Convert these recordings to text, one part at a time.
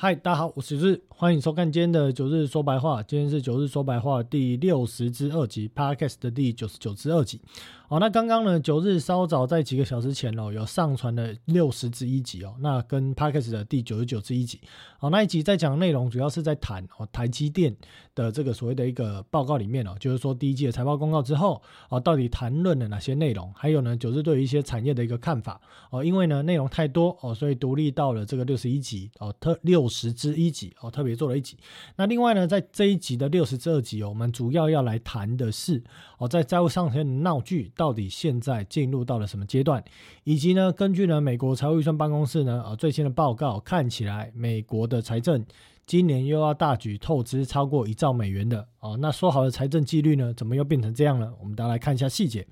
嗨，大家好，我是九日，欢迎收看今天的九日说白话。今天是九日说白话第六十之二集，Podcast 的第九十九之二集。哦，那刚刚呢，九日稍早在几个小时前哦，有上传了六十之一集哦，那跟 Podcast 的第九十九之一集。哦，那一集在讲内容，主要是在谈哦台积电的这个所谓的一个报告里面哦，就是说第一季的财报公告之后哦，到底谈论了哪些内容？还有呢，九日对于一些产业的一个看法哦，因为呢内容太多哦，所以独立到了这个六十一集哦，特六十之一集哦，特别做了一集。那另外呢，在这一集的六十之二集哦，我们主要要来谈的是哦，在债务上限的闹剧。到底现在进入到了什么阶段？以及呢，根据呢美国财务预算办公室呢呃最新的报告，看起来美国的财政今年又要大举透支超过一兆美元的哦。那说好的财政纪律呢，怎么又变成这样了？我们大家来看一下细节。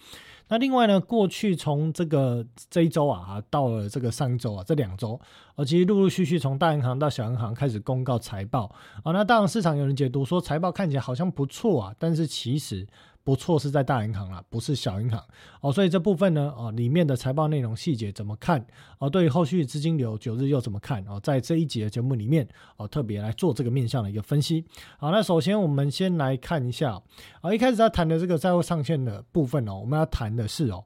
那另外呢，过去从这个这一周啊，到了这个上周啊，这两周，呃，其实陆陆续续从大银行到小银行开始公告财报啊。那当然市场有人解读说财报看起来好像不错啊，但是其实。不错，是在大银行啦，不是小银行哦，所以这部分呢，哦，里面的财报内容细节怎么看？哦，对于后续资金流九日又怎么看？哦，在这一节的节目里面，哦，特别来做这个面向的一个分析。好，那首先我们先来看一下，啊，一开始他谈的这个债务上限的部分哦，我们要谈的是哦。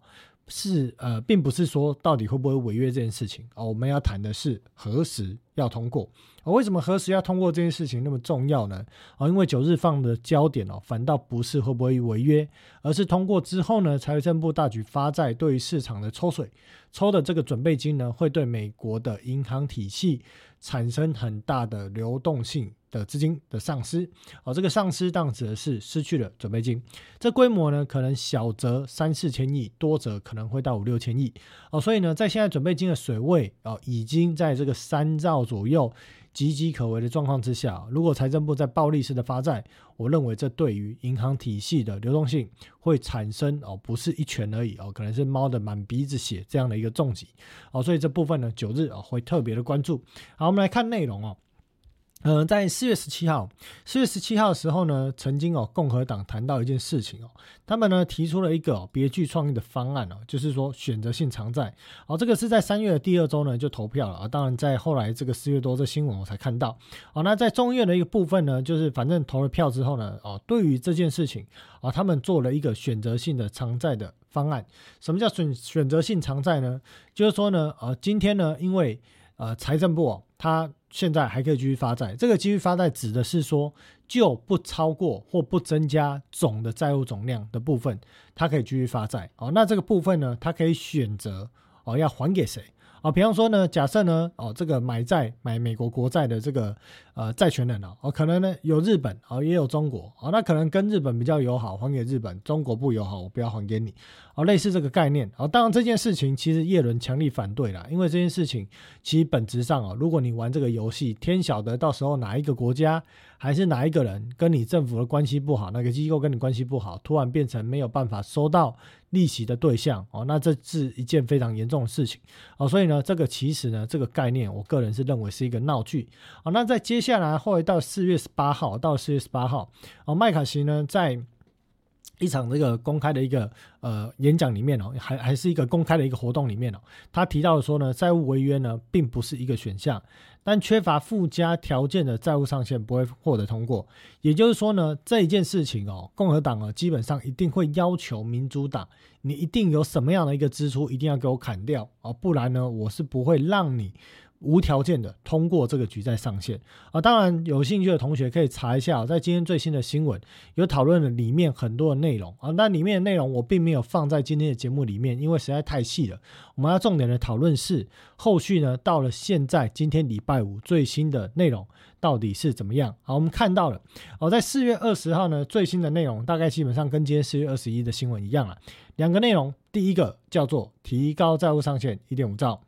是呃，并不是说到底会不会违约这件事情哦，我们要谈的是何时要通过。为什么何时要通过这件事情那么重要呢？啊，因为九日放的焦点哦，反倒不是会不会违约，而是通过之后呢，财政部大举发债，对于市场的抽水，抽的这个准备金呢，会对美国的银行体系产生很大的流动性。的资金的丧失，哦，这个丧失当指的是失去了准备金，这规模呢可能小则三四千亿，多则可能会到五六千亿，哦，所以呢，在现在准备金的水位哦，已经在这个三兆左右岌岌可危的状况之下，如果财政部在暴力式的发债，我认为这对于银行体系的流动性会产生哦，不是一拳而已哦，可能是猫的满鼻子血这样的一个重击，哦，所以这部分呢，九日啊会特别的关注。好，我们来看内容哦。嗯，在四月十七号，四月十七号的时候呢，曾经哦，共和党谈到一件事情哦，他们呢提出了一个别具创意的方案哦，就是说选择性偿债哦，这个是在三月的第二周呢就投票了啊，当然在后来这个四月多这新闻我才看到哦，那在中院的一个部分呢，就是反正投了票之后呢，哦，对于这件事情啊，他们做了一个选择性的偿债的方案。什么叫选选择性偿债呢？就是说呢，呃，今天呢，因为呃财政部哦，他现在还可以继续发债，这个继续发债指的是说，就不超过或不增加总的债务总量的部分，它可以继续发债。哦，那这个部分呢，它可以选择哦要还给谁。啊，比方说呢，假设呢，哦，这个买债买美国国债的这个呃债权人哦，哦，可能呢有日本哦，也有中国哦，那可能跟日本比较友好，还给日本；中国不友好，我不要还给你。哦，类似这个概念。哦，当然这件事情其实叶伦强力反对了，因为这件事情其实本质上哦，如果你玩这个游戏，天晓得到时候哪一个国家还是哪一个人跟你政府的关系不好，哪个机构跟你关系不好，突然变成没有办法收到。利息的对象哦，那这是一件非常严重的事情哦，所以呢，这个其实呢，这个概念，我个人是认为是一个闹剧哦。那在接下来后来到四月十八号，到四月十八号哦，麦卡锡呢在。一场这个公开的一个呃演讲里面哦，还还是一个公开的一个活动里面哦，他提到说呢，债务违约呢并不是一个选项，但缺乏附加条件的债务上限不会获得通过。也就是说呢，这一件事情哦，共和党啊基本上一定会要求民主党，你一定有什么样的一个支出一定要给我砍掉哦，不然呢，我是不会让你。无条件的通过这个举债上限啊，当然有兴趣的同学可以查一下，在今天最新的新闻有讨论了里面很多的内容啊，那里面的内容我并没有放在今天的节目里面，因为实在太细了。我们要重点的讨论是后续呢，到了现在今天礼拜五最新的内容到底是怎么样？好，我们看到了哦，在四月二十号呢，最新的内容大概基本上跟今天四月二十一的新闻一样了，两个内容，第一个叫做提高债务上限一点五兆。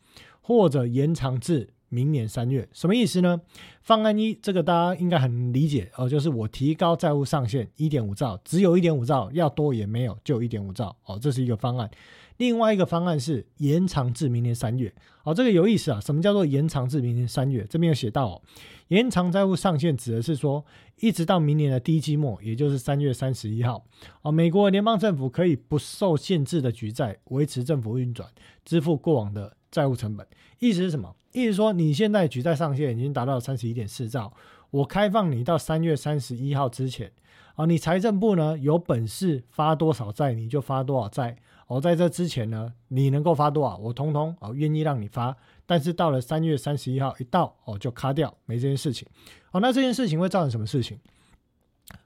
或者延长至明年三月，什么意思呢？方案一，这个大家应该很理解哦，就是我提高债务上限一点五兆，只有一点五兆，要多也没有，就一点五兆哦，这是一个方案。另外一个方案是延长至明年三月，哦，这个有意思啊。什么叫做延长至明年三月？这边有写到哦，延长债务上限指的是说，一直到明年的第一季末，也就是三月三十一号，哦，美国联邦政府可以不受限制的举债，维持政府运转，支付过往的。债务成本意思是什么？意思说你现在举债上限已经达到三十一点四兆，我开放你到三月三十一号之前，啊，你财政部呢有本事发多少债你就发多少债，哦，在这之前呢你能够发多少，我通通哦愿意让你发，但是到了三月三十一号一到哦就卡掉，没这件事情，哦，那这件事情会造成什么事情？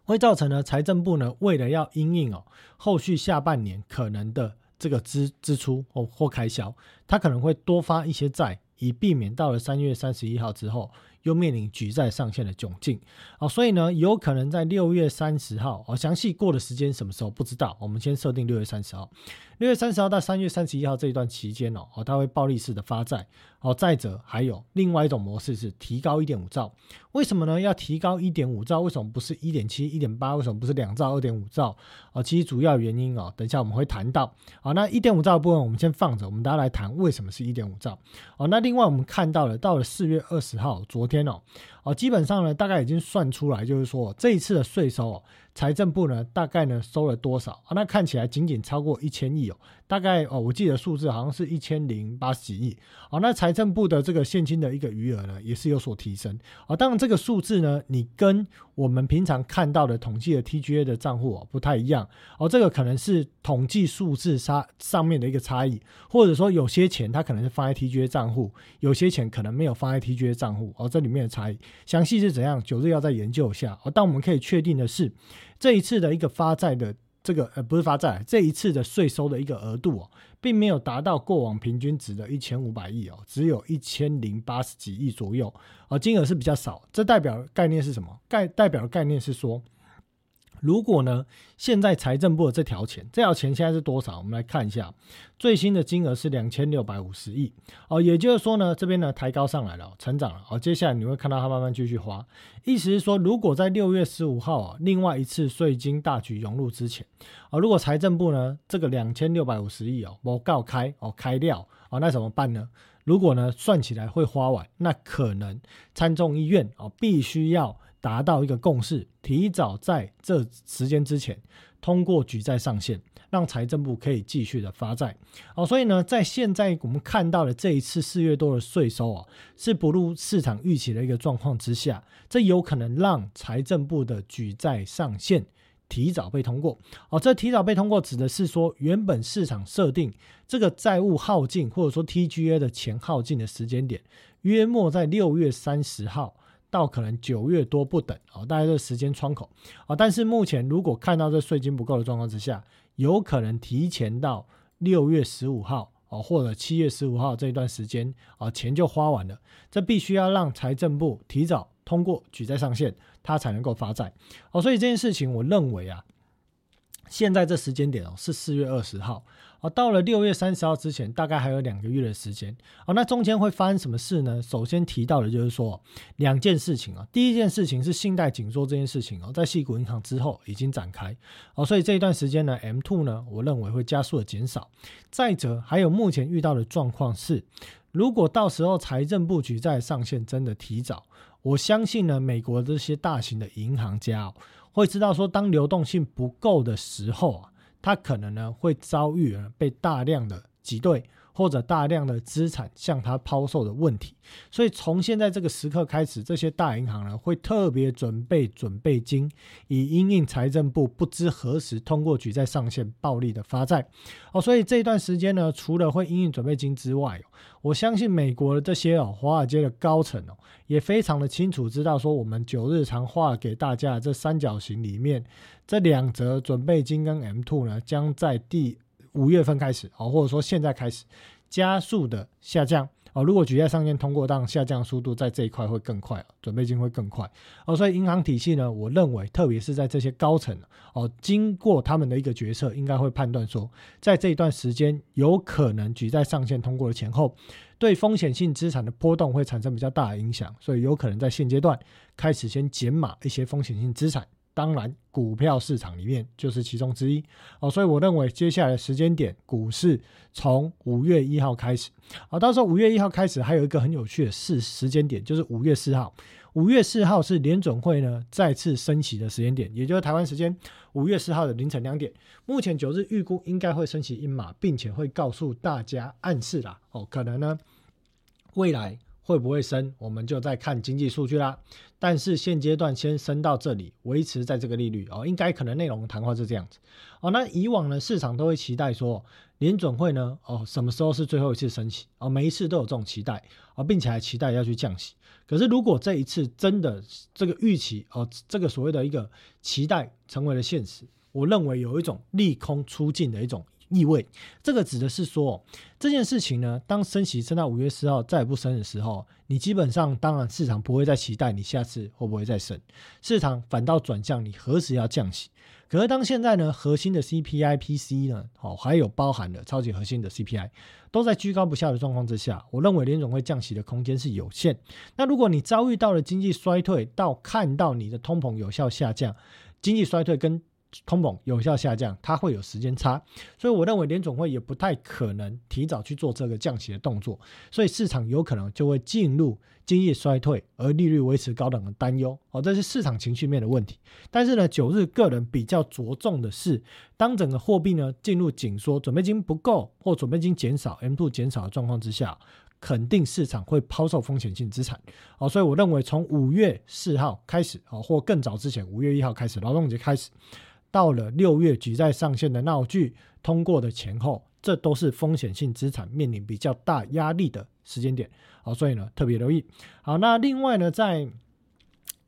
会造成呢财政部呢为了要因应哦后续下半年可能的这个支支出或或开销，他可能会多发一些债。以避免到了三月三十一号之后，又面临举债上限的窘境哦，所以呢，有可能在六月三十号哦，详细过的时间什么时候不知道，我们先设定六月三十号。六月三十号到三月三十一号这一段期间哦，哦，它会暴力式的发债哦。再者，还有另外一种模式是提高一点五兆。为什么呢？要提高一点五兆？为什么不是一点七、一点八？为什么不是两兆、二点五兆？哦，其实主要原因哦，等一下我们会谈到。好，那一点五兆的部分我们先放着，我们大家来谈为什么是一点五兆。哦，那另外我们看到了，到了四月二十号，昨天哦，哦，基本上呢，大概已经算出来，就是说这一次的税收哦。财政部呢，大概呢收了多少啊？那看起来仅仅超过一千亿哦，大概哦，我记得数字好像是一千零八十几亿哦。那财政部的这个现金的一个余额呢，也是有所提升啊。当然，这个数字呢，你跟我们平常看到的统计的 TGA 的账户哦不太一样哦。这个可能是统计数字差上面的一个差异，或者说有些钱它可能是放在 TGA 账户，有些钱可能没有放在 TGA 账户哦。这里面的差异详细是怎样，九日要再研究一下哦。但我们可以确定的是。这一次的一个发债的这个呃不是发债，这一次的税收的一个额度哦，并没有达到过往平均值的一千五百亿哦，只有一千零八十几亿左右，而金额是比较少。这代表概念是什么？概代表的概念是说。如果呢，现在财政部的这条钱，这条钱现在是多少？我们来看一下，最新的金额是两千六百五十亿哦，也就是说呢，这边呢抬高上来了，成长了哦。接下来你会看到它慢慢继续花，意思是说，如果在六月十五号啊，另外一次税金大举涌入之前啊，如果财政部呢这个两千六百五十亿哦，我告开哦开掉哦，那怎么办呢？如果呢算起来会花完，那可能参众议院哦必须要。达到一个共识，提早在这时间之前通过举债上限，让财政部可以继续的发债。哦，所以呢，在现在我们看到的这一次四月多的税收啊，是不入市场预期的一个状况之下，这有可能让财政部的举债上限提早被通过。哦，这提早被通过指的是说，原本市场设定这个债务耗尽或者说 TGA 的钱耗尽的时间点，约莫在六月三十号。到可能九月多不等哦，大概这时间窗口啊，但是目前如果看到这税金不够的状况之下，有可能提前到六月十五号哦，或者七月十五号这一段时间啊，钱就花完了，这必须要让财政部提早通过举债上限，它才能够发债哦，所以这件事情我认为啊，现在这时间点哦是四月二十号。哦，到了六月三十号之前，大概还有两个月的时间。哦，那中间会发生什么事呢？首先提到的就是说两件事情啊。第一件事情是信贷紧缩这件事情哦，在细谷银行之后已经展开。哦，所以这一段时间呢，M two 呢，我认为会加速的减少。再者，还有目前遇到的状况是，如果到时候财政布局再上线真的提早，我相信呢，美国这些大型的银行家会知道说，当流动性不够的时候啊。他可能呢会遭遇被大量的挤兑。或者大量的资产向他抛售的问题，所以从现在这个时刻开始，这些大银行呢会特别准备准备金，以应应财政部不知何时通过举债上限暴力的发债。哦，所以这一段时间呢，除了会应应准备金之外，我相信美国的这些哦华尔街的高层哦也非常的清楚知道说，我们九日常画给大家的这三角形里面，这两则准备金跟 M two 呢将在第。五月份开始哦，或者说现在开始加速的下降哦。如果举债上限通过，当下降速度在这一块会更快准备金会更快哦。所以银行体系呢，我认为特别是在这些高层哦，经过他们的一个决策，应该会判断说，在这一段时间有可能举债上限通过的前后，对风险性资产的波动会产生比较大的影响，所以有可能在现阶段开始先减码一些风险性资产。当然，股票市场里面就是其中之一哦，所以我认为接下来的时间点，股市从五月一号开始啊，到时候五月一号开始还有一个很有趣的事时间点，就是五月四号。五月四号是联准会呢再次升息的时间点，也就是台湾时间五月四号的凌晨两点。目前九日预估应该会升息一码，并且会告诉大家暗示啦哦，可能呢未来。会不会升，我们就再看经济数据啦。但是现阶段先升到这里，维持在这个利率哦，应该可能内容谈话是这样子哦。那以往呢，市场都会期待说联准会呢哦什么时候是最后一次升息哦，每一次都有这种期待哦，并且还期待要去降息。可是如果这一次真的这个预期哦，这个所谓的一个期待成为了现实，我认为有一种利空出尽的一种。意味，这个指的是说，这件事情呢，当升息升到五月四号再也不升的时候，你基本上当然市场不会再期待你下次会不会再升，市场反倒转向你何时要降息。可是当现在呢，核心的 CPI、PC 呢，哦，还有包含了超级核心的 CPI 都在居高不下的状况之下，我认为联总会降息的空间是有限。那如果你遭遇到了经济衰退，到看到你的通膨有效下降，经济衰退跟通膨有效下降，它会有时间差，所以我认为联总会也不太可能提早去做这个降息的动作，所以市场有可能就会进入经济衰退而利率维持高等的担忧。哦，这是市场情绪面的问题。但是呢，九日个人比较着重的是，当整个货币呢进入紧缩、准备金不够或准备金减少、M2 减少的状况之下，肯定市场会抛售风险性资产。哦，所以我认为从五月四号开始，哦，或更早之前五月一号开始，劳动节开始。到了六月举债上限的闹剧通过的前后，这都是风险性资产面临比较大压力的时间点，好，所以呢特别留意。好，那另外呢，在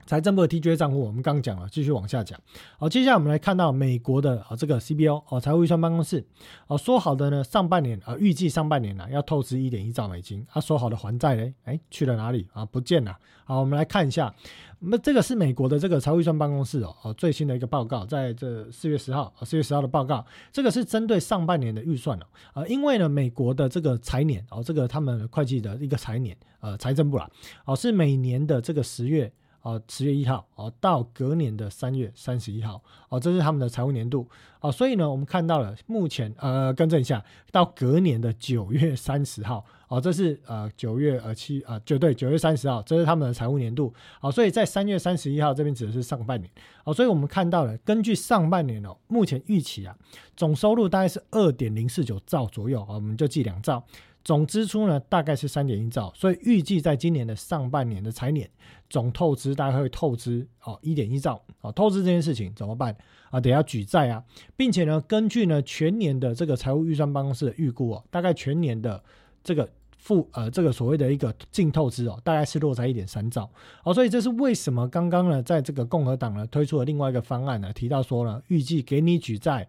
财政部的 TGA 账户，我们刚讲了，继续往下讲。好，接下来我们来看到美国的啊这个 CBO 哦，财务预算办公室哦说好的呢，上半年啊预计上半年呢要透支一点一兆美金，他说好的还债嘞，哎去了哪里啊？不见了。好，我们来看一下，那这个是美国的这个财务预算办公室哦哦最新的一个报告，在这四月十号啊四月十号的报告，这个是针对上半年的预算哦，呃因为呢美国的这个财年哦这个他们会计的一个财年呃财政部啦哦是每年的这个十月。哦，十月一号哦，到隔年的三月三十一号哦，这是他们的财务年度哦，所以呢，我们看到了目前呃，更正一下，到隔年的九月三十号哦，这是呃九月呃七啊，就对，九月三十号，这是他们的财务年度哦，所以在三月三十一号这边指的是上半年哦，所以我们看到了，根据上半年哦，目前预期啊，总收入大概是二点零四九兆左右啊，我们就记两兆。总支出呢大概是三点一兆，所以预计在今年的上半年的财年总透支大概会透支哦一点一兆哦，透支这件事情怎么办啊？得要举债啊，并且呢，根据呢全年的这个财务预算办公室的预估哦，大概全年的这个负呃这个所谓的一个净透支哦，大概是落在一点三兆哦，所以这是为什么刚刚呢在这个共和党呢推出了另外一个方案呢，提到说呢预计给你举债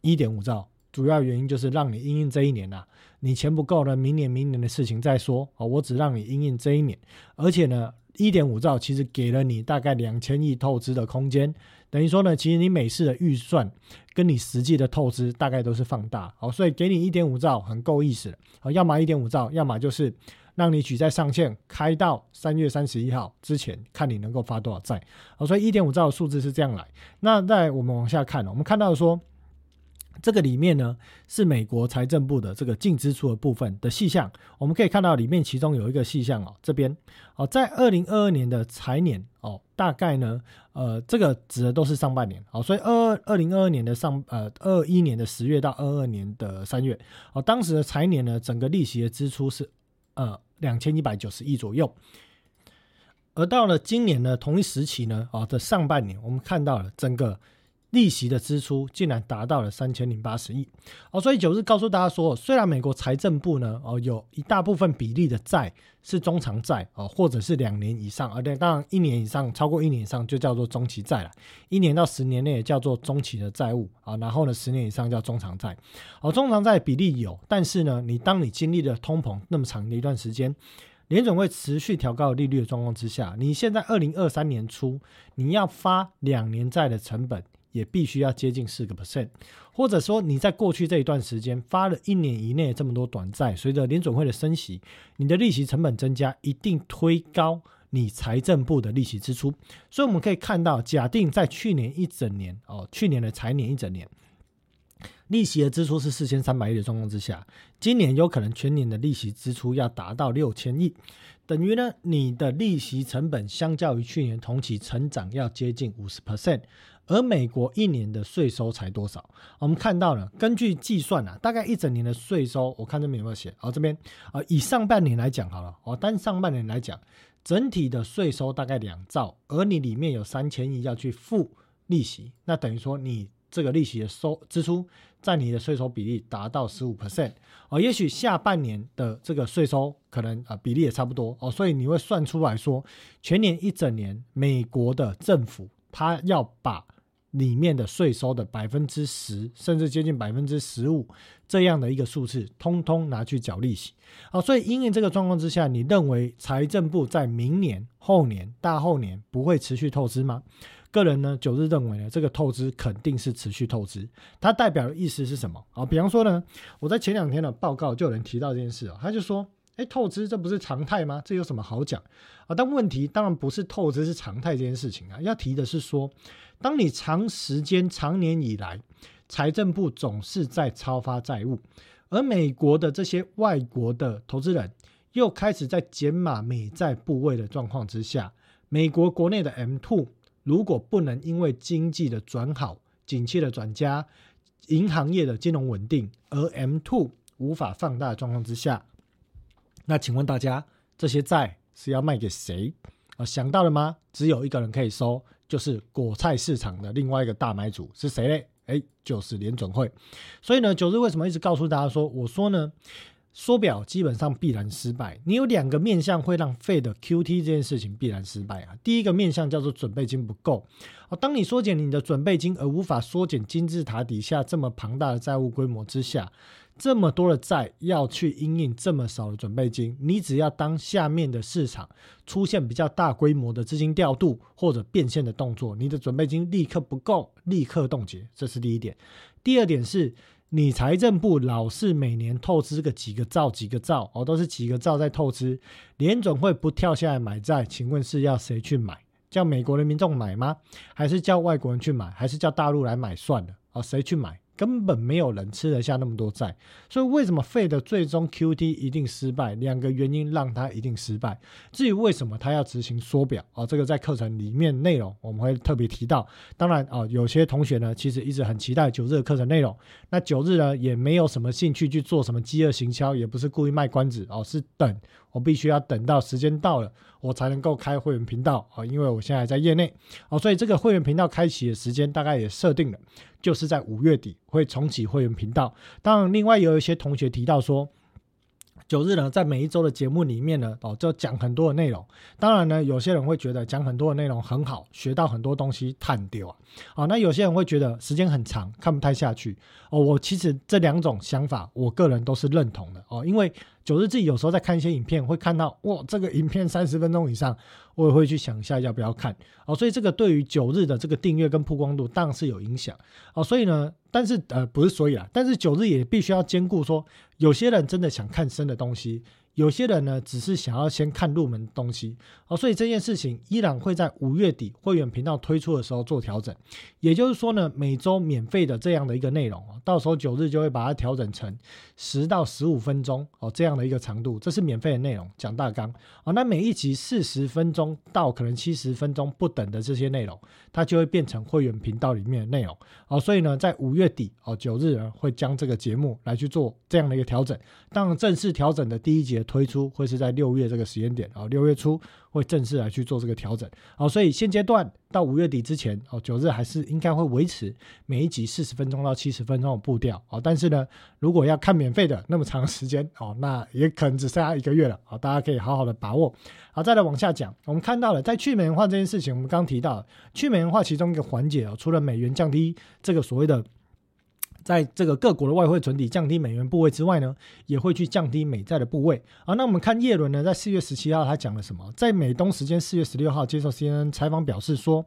一点五兆。主要原因就是让你应应这一年呐，你钱不够了，明年明年的事情再说啊。我只让你应应这一年，而且呢，一点五兆其实给了你大概两千亿透支的空间，等于说呢，其实你每次的预算跟你实际的透支大概都是放大，好，所以给你一点五兆很够意思了，好，要么一点五兆，要么就是让你举债上限开到三月三十一号之前，看你能够发多少债，好，所以一点五兆的数字是这样来。那在我们往下看，我们看到说。这个里面呢是美国财政部的这个净支出的部分的细项，我们可以看到里面其中有一个细项哦，这边。哦，在二零二二年的财年哦，大概呢呃这个指的都是上半年。哦，所以二二零二二年的上呃二一年的十月到二二年的三月。哦，当时的财年呢整个利息的支出是呃两千一百九十亿左右，而到了今年呢同一时期呢哦的上半年，我们看到了整个。利息的支出竟然达到了三千零八十亿哦，所以九日告诉大家说，虽然美国财政部呢哦有一大部分比例的债是中长债哦，或者是两年以上，而且当然一年以上超过一年以上就叫做中期债了，一年到十年内也叫做中期的债务啊，然后呢十年以上叫中长债哦，中长债比例有，但是呢你当你经历了通膨那么长的一段时间，联总会持续调高利率的状况之下，你现在二零二三年初你要发两年债的成本。也必须要接近四个 percent，或者说你在过去这一段时间发了一年以内这么多短债，随着联准会的升息，你的利息成本增加，一定推高你财政部的利息支出。所以我们可以看到，假定在去年一整年哦，去年的财年一整年，利息的支出是四千三百亿的状况之下，今年有可能全年的利息支出要达到六千亿，等于呢，你的利息成本相较于去年同期成长要接近五十 percent。而美国一年的税收才多少？我们看到了，根据计算啊，大概一整年的税收，我看这边有没有写？哦，这边啊，以上半年来讲好了，哦，单上半年来讲，整体的税收大概两兆，而你里面有三千亿要去付利息，那等于说你这个利息的收支出占你的税收比例达到十五 percent，哦，也许下半年的这个税收可能啊比例也差不多哦，所以你会算出来说，全年一整年美国的政府他要把里面的税收的百分之十，甚至接近百分之十五这样的一个数字，通通拿去缴利息。好，所以因为这个状况之下，你认为财政部在明年、后年、大后年不会持续透支吗？个人呢，九日认为呢，这个透支肯定是持续透支。它代表的意思是什么？啊，比方说呢，我在前两天的报告就有人提到这件事啊，他就说。哎，透支这不是常态吗？这有什么好讲啊？但问题当然不是透支是常态这件事情啊。要提的是说，当你长时间、长年以来，财政部总是在超发债务，而美国的这些外国的投资人又开始在减码美债部位的状况之下，美国国内的 M two 如果不能因为经济的转好、景气的转佳、银行业的金融稳定，而 M two 无法放大的状况之下。那请问大家，这些债是要卖给谁啊？想到了吗？只有一个人可以收，就是果菜市场的另外一个大买主是谁嘞？哎，就是联准会。所以呢，九日为什么一直告诉大家说，我说呢，缩表基本上必然失败。你有两个面向会让费的 QT 这件事情必然失败啊。第一个面向叫做准备金不够啊。当你缩减你的准备金，而无法缩减金字塔底下这么庞大的债务规模之下。这么多的债要去应应这么少的准备金，你只要当下面的市场出现比较大规模的资金调度或者变现的动作，你的准备金立刻不够，立刻冻结，这是第一点。第二点是你财政部老是每年透支个几个兆、几个兆，哦，都是几个兆在透支，联准会不跳下来买债，请问是要谁去买？叫美国的民众买吗？还是叫外国人去买？还是叫大陆来买算了？哦，谁去买？根本没有人吃得下那么多债，所以为什么费的最终 QT 一定失败？两个原因让它一定失败。至于为什么它要执行缩表啊？这个在课程里面内容我们会特别提到。当然啊，有些同学呢其实一直很期待九日的课程内容，那九日呢也没有什么兴趣去做什么饥饿行销，也不是故意卖关子哦，是等我必须要等到时间到了，我才能够开会员频道啊，因为我现在在业内哦，所以这个会员频道开启的时间大概也设定了。就是在五月底会重启会员频道。当然，另外有一些同学提到说，九日呢，在每一周的节目里面呢，哦，就讲很多的内容。当然呢，有些人会觉得讲很多的内容很好，学到很多东西，探丢啊。啊，那有些人会觉得时间很长，看不太下去。哦，我其实这两种想法，我个人都是认同的。哦，因为九日自己有时候在看一些影片，会看到哇，这个影片三十分钟以上。我也会去想一下要不要看哦，所以这个对于九日的这个订阅跟曝光度当然是有影响哦，所以呢，但是呃不是所以啊，但是九日也必须要兼顾说，有些人真的想看深的东西。有些人呢，只是想要先看入门东西哦，所以这件事情依然会在五月底会员频道推出的时候做调整。也就是说呢，每周免费的这样的一个内容哦，到时候九日就会把它调整成十到十五分钟哦这样的一个长度，这是免费的内容，讲大纲哦。那每一集四十分钟到可能七十分钟不等的这些内容，它就会变成会员频道里面的内容哦。所以呢，在五月底哦九日呢会将这个节目来去做这样的一个调整。当正式调整的第一节。推出会是在六月这个时间点啊，六月初会正式来去做这个调整，好，所以现阶段到五月底之前哦，九日还是应该会维持每一集四十分钟到七十分钟的步调哦，但是呢，如果要看免费的那么长时间哦，那也可能只剩下一个月了，好，大家可以好好的把握。好，再来往下讲，我们看到了在去美元化这件事情，我们刚提到去美元化其中一个环节哦，除了美元降低这个所谓的。在这个各国的外汇存底降低美元部位之外呢，也会去降低美债的部位。啊，那我们看叶伦呢，在四月十七号他讲了什么？在美东时间四月十六号接受 CNN 采访表示说，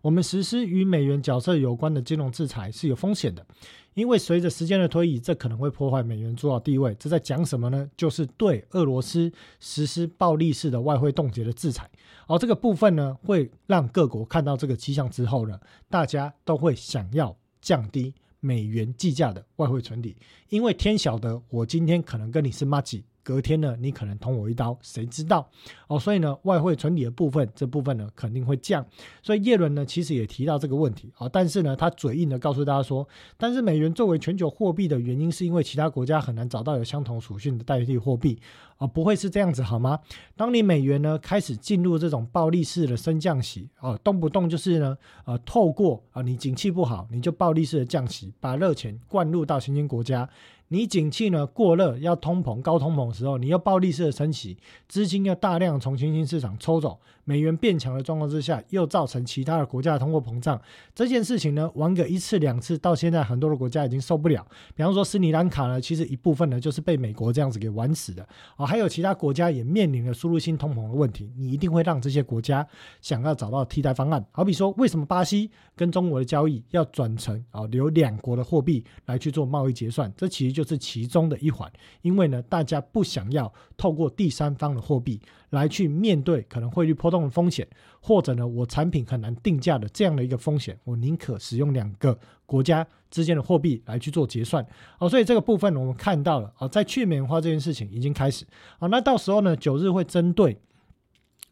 我们实施与美元角色有关的金融制裁是有风险的，因为随着时间的推移，这可能会破坏美元主导地位。这在讲什么呢？就是对俄罗斯实施暴力式的外汇冻结的制裁。而这个部分呢，会让各国看到这个迹象之后呢，大家都会想要降低。美元计价的外汇存底，因为天晓得我今天可能跟你是 m a 隔天呢，你可能捅我一刀，谁知道哦？所以呢，外汇存底的部分，这部分呢肯定会降。所以叶伦呢，其实也提到这个问题啊，但是呢，他嘴硬的告诉大家说，但是美元作为全球货币的原因，是因为其他国家很难找到有相同属性的代替货币啊，不会是这样子好吗？当你美元呢开始进入这种暴力式的升降息啊，动不动就是呢，呃，透过啊，你景气不好，你就暴力式的降息，把热钱灌入到新兴国家。你景气呢过热，要通膨高通膨的时候，你要暴力式的升息，资金要大量从新兴市场抽走，美元变强的状况之下，又造成其他的国家的通货膨胀。这件事情呢，玩个一次两次，到现在很多的国家已经受不了。比方说斯里兰卡呢，其实一部分呢就是被美国这样子给玩死的啊。还有其他国家也面临了输入性通膨的问题，你一定会让这些国家想要找到替代方案。好比说，为什么巴西跟中国的交易要转成啊，留两国的货币来去做贸易结算？这其实。就是其中的一环，因为呢，大家不想要透过第三方的货币来去面对可能汇率波动的风险，或者呢，我产品很难定价的这样的一个风险，我宁可使用两个国家之间的货币来去做结算。哦，所以这个部分我们看到了，哦，在去美元化这件事情已经开始。哦，那到时候呢，九日会针对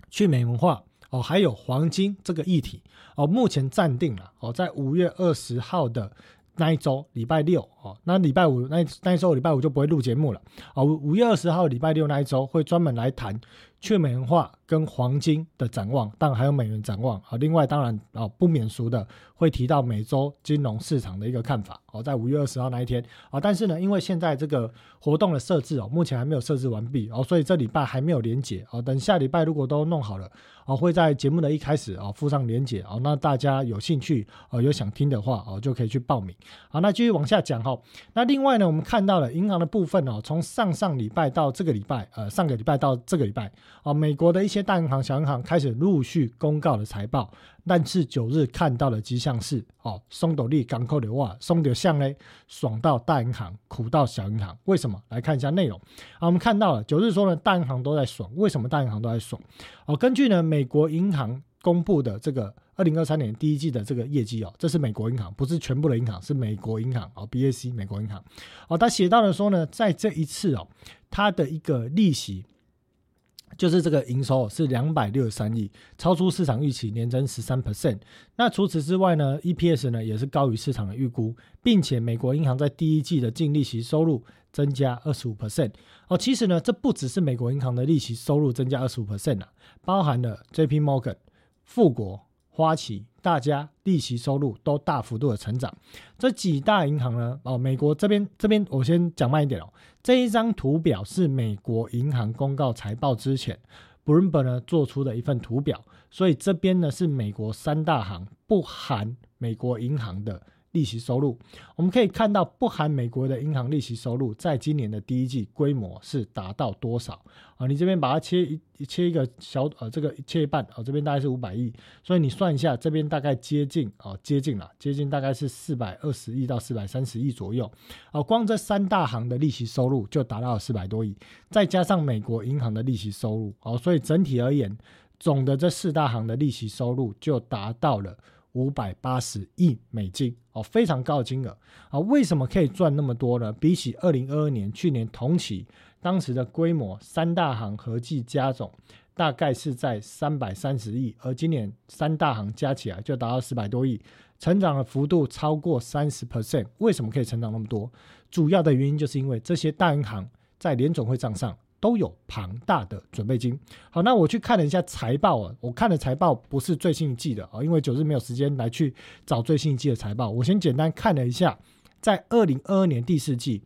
去美元化，哦，还有黄金这个议题，哦，目前暂定了，哦，在五月二十号的。那一周礼拜六哦，那礼拜五那那一周礼拜五就不会录节目了哦。五月二十号礼拜六那一周会专门来谈却没文化。跟黄金的展望，当然还有美元展望啊。另外当然啊不免俗的会提到美洲金融市场的一个看法哦，在五月二十号那一天啊。但是呢，因为现在这个活动的设置哦，目前还没有设置完毕哦，所以这礼拜还没有连结哦。等下礼拜如果都弄好了。哦，会在节目的一开始哦附上连结哦，那大家有兴趣哦有想听的话哦就可以去报名。好，那继续往下讲哈。那另外呢，我们看到了银行的部分哦，从上上礼拜到这个礼拜，呃上个礼拜到这个礼拜啊，美国的一些大银行、小银行开始陆续公告了财报。但是九日看到的迹象是，哦，松斗利港口流哇，松的像嘞，爽到大银行，苦到小银行。为什么？来看一下内容。啊，我们看到了九日说呢，大银行都在爽。为什么大银行都在爽？哦，根据呢美国银行公布的这个二零二三年第一季的这个业绩哦，这是美国银行，不是全部的银行，是美国银行哦，BAC 美国银行。哦，他写到了说呢，在这一次哦，它的一个利息。就是这个营收是两百六十三亿，超出市场预期，年增十三 percent。那除此之外呢，EPS 呢也是高于市场的预估，并且美国银行在第一季的净利息收入增加二十五 percent。哦，其实呢，这不只是美国银行的利息收入增加二十五 percent 啊，包含了 JP Morgan、富国。花旗，大家利息收入都大幅度的成长。这几大银行呢？哦，美国这边这边我先讲慢一点哦。这一张图表是美国银行公告财报之前，Bloomberg 呢做出的一份图表，所以这边呢是美国三大行不含美国银行的。利息收入，我们可以看到，不含美国的银行利息收入，在今年的第一季规模是达到多少啊？你这边把它切一切一个小呃，这个切一半啊，这边大概是五百亿，所以你算一下，这边大概接近啊，接近了，接近大概是四百二十亿到四百三十亿左右啊。光这三大行的利息收入就达到了四百多亿，再加上美国银行的利息收入哦，所以整体而言，总的这四大行的利息收入就达到了。五百八十亿美金哦，非常高的金额啊！为什么可以赚那么多呢？比起二零二二年去年同期，当时的规模三大行合计加总大概是在三百三十亿，而今年三大行加起来就达到四百多亿，成长的幅度超过三十 percent。为什么可以成长那么多？主要的原因就是因为这些大银行在联总会账上。都有庞大的准备金。好，那我去看了一下财报啊，我看的财报不是最新一季的啊，因为九日没有时间来去找最新一季的财报。我先简单看了一下，在二零二二年第四季，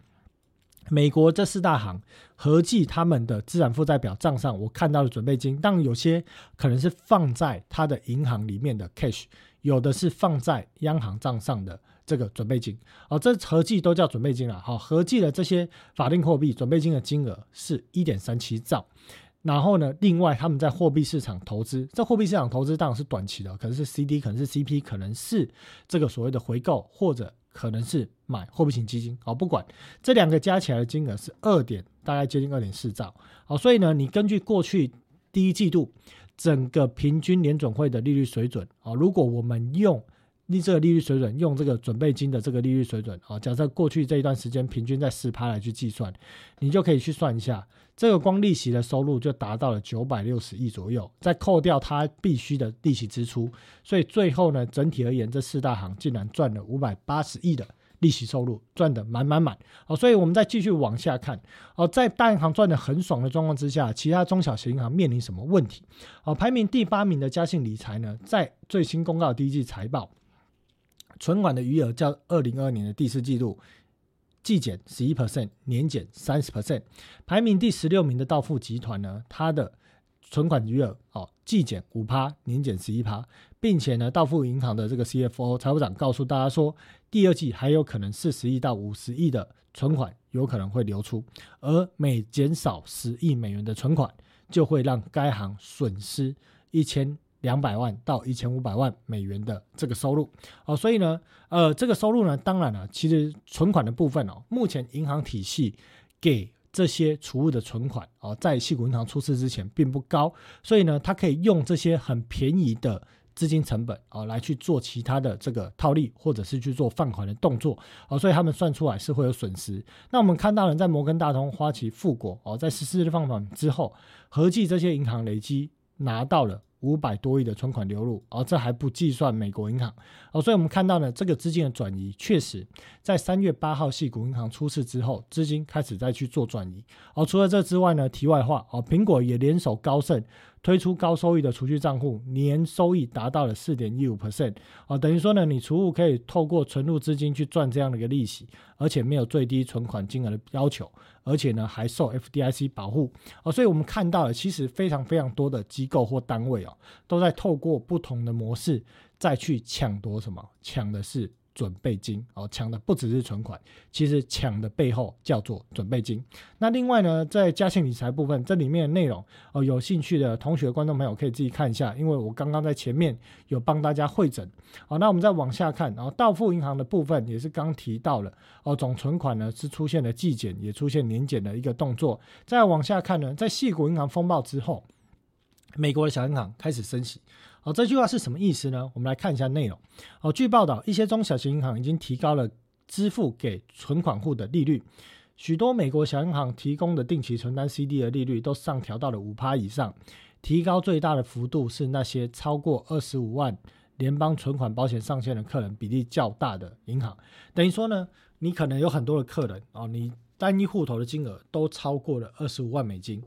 美国这四大行合计他们的资产负债表账上，我看到的准备金，但有些可能是放在他的银行里面的 cash，有的是放在央行账上的。这个准备金，哦，这合计都叫准备金了，好，合计的这些法定货币准备金的金额是一点三七兆，然后呢，另外他们在货币市场投资，这货币市场投资当然是短期的，可能是 CD，可能是 CP，可能是这个所谓的回购，或者可能是买货币型基金，好，不管这两个加起来的金额是二点，大概接近二点四兆，好，所以呢，你根据过去第一季度整个平均联准会的利率水准，啊，如果我们用利这个利率水准，用这个准备金的这个利率水准啊，假设过去这一段时间平均在四趴来去计算，你就可以去算一下，这个光利息的收入就达到了九百六十亿左右，再扣掉它必须的利息支出，所以最后呢，整体而言，这四大行竟然赚了五百八十亿的利息收入，赚的满满满哦。所以我们再继续往下看哦，在大银行赚的很爽的状况之下，其他中小型银行面临什么问题？哦，排名第八名的嘉信理财呢，在最新公告第一季财报。存款的余额较二零二二年的第四季度季减十一 percent，年减三十 percent。排名第十六名的道富集团呢，它的存款余额哦季减五趴，年减十一趴，并且呢，道富银行的这个 CFO 财务长告诉大家说，第二季还有可能四十亿到五十亿的存款有可能会流出，而每减少十亿美元的存款，就会让该行损失一千。两百万到一千五百万美元的这个收入哦，所以呢，呃，这个收入呢，当然了，其实存款的部分哦，目前银行体系给这些储户的存款哦，在细谷银行出事之前并不高，所以呢，他可以用这些很便宜的资金成本哦，来去做其他的这个套利，或者是去做放款的动作哦，所以他们算出来是会有损失。那我们看到了，在摩根大通、花旗、富国哦，在十四日放款之后，合计这些银行累积拿到了。五百多亿的存款流入，而这还不计算美国银行哦，所以我们看到呢，这个资金的转移确实在三月八号系股银行出事之后，资金开始再去做转移。哦，除了这之外呢，题外话哦，苹果也联手高盛。推出高收益的储蓄账户，年收益达到了四点一五 percent 哦，等于说呢，你储户可以透过存入资金去赚这样的一个利息，而且没有最低存款金额的要求，而且呢还受 FDIC 保护哦，所以我们看到了其实非常非常多的机构或单位哦，都在透过不同的模式再去抢夺什么，抢的是。准备金哦，抢的不只是存款，其实抢的背后叫做准备金。那另外呢，在嘉信理财部分，这里面的内容哦，有兴趣的同学、观众朋友可以自己看一下，因为我刚刚在前面有帮大家会诊。好，那我们再往下看，然后到付银行的部分也是刚提到了哦，总存款呢是出现了季减，也出现年减的一个动作。再往下看呢，在细股银行风暴之后，美国的小银行开始升息。哦，这句话是什么意思呢？我们来看一下内容。哦，据报道，一些中小型银行已经提高了支付给存款户的利率。许多美国小银行提供的定期存单 CD 的利率都上调到了五趴以上。提高最大的幅度是那些超过二十五万联邦存款保险上限的客人比例较大的银行。等于说呢，你可能有很多的客人哦，你单一户头的金额都超过了二十五万美金。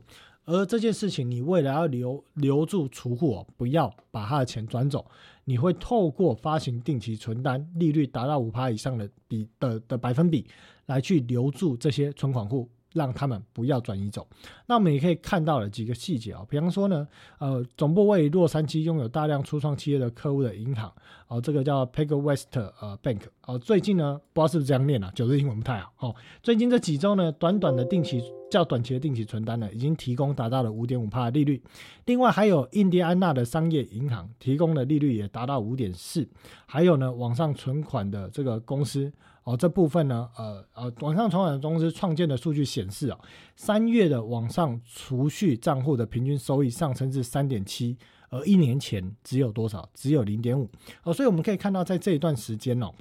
而这件事情，你为了要留留住储户哦，不要把他的钱转走，你会透过发行定期存单，利率达到五趴以上的比的的百分比，来去留住这些存款户。让他们不要转移走。那我们也可以看到了几个细节啊，比方说呢，呃，总部位于洛杉矶，拥有大量初创企业的客户的银行，哦，这个叫 Peg West 呃 Bank，哦，最近呢，不知道是不是这样念啊，九日英文不太好。哦，最近这几周呢，短短的定期较短期的定期存单呢，已经提供达到了五点五帕的利率。另外还有印第安纳的商业银行提供的利率也达到五点四，还有呢，网上存款的这个公司。哦，这部分呢，呃呃，网上存款公司创建的数据显示啊，三月的网上储蓄账户的平均收益上升至三点七，而一年前只有多少？只有零点五。哦，所以我们可以看到，在这一段时间哦，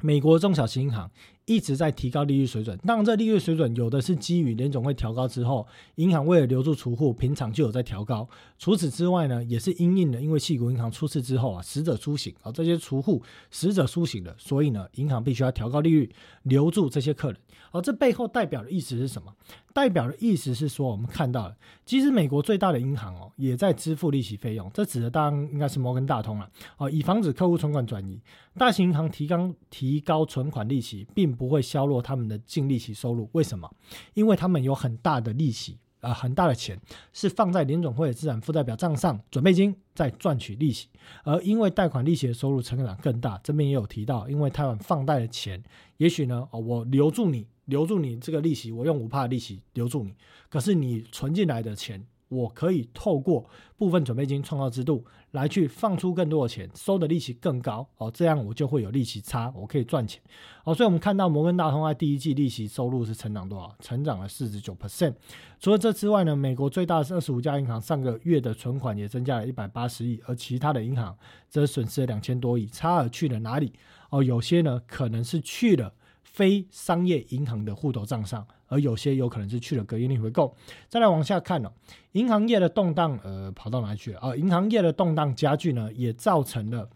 美国中小型银行。一直在提高利率水准，当然这利率水准有的是基于联总会调高之后，银行为了留住储户，平常就有在调高。除此之外呢，也是因应的，因为系股银行出事之后啊，死者苏醒啊，这些储户死者苏醒了，所以呢，银行必须要调高利率，留住这些客人。而这背后代表的意思是什么？代表的意思是说，我们看到了，其实美国最大的银行哦，也在支付利息费用。这指的当然应该是摩根大通了哦，以防止客户存款转移。大型银行提高提高存款利息，并不会削弱他们的净利息收入。为什么？因为他们有很大的利息啊，很大的钱是放在联总会的资产负债表账上，准备金在赚取利息。而因为贷款利息的收入成长更大，这边也有提到，因为他们放贷的钱，也许呢，哦，我留住你。留住你这个利息，我用五帕利息留住你。可是你存进来的钱，我可以透过部分准备金创造制度来去放出更多的钱，收的利息更高哦，这样我就会有利息差，我可以赚钱哦。所以，我们看到摩根大通在第一季利息收入是成长多少？成长了四十九 percent。除了这之外呢，美国最大的二十五家银行上个月的存款也增加了一百八十亿，而其他的银行则损失了两千多亿。差额去了哪里？哦，有些呢可能是去了。非商业银行的户头账上，而有些有可能是去了隔夜逆回购。再来往下看哦，银行业的动荡，呃，跑到哪里去了啊？银行业的动荡加剧呢，也造成了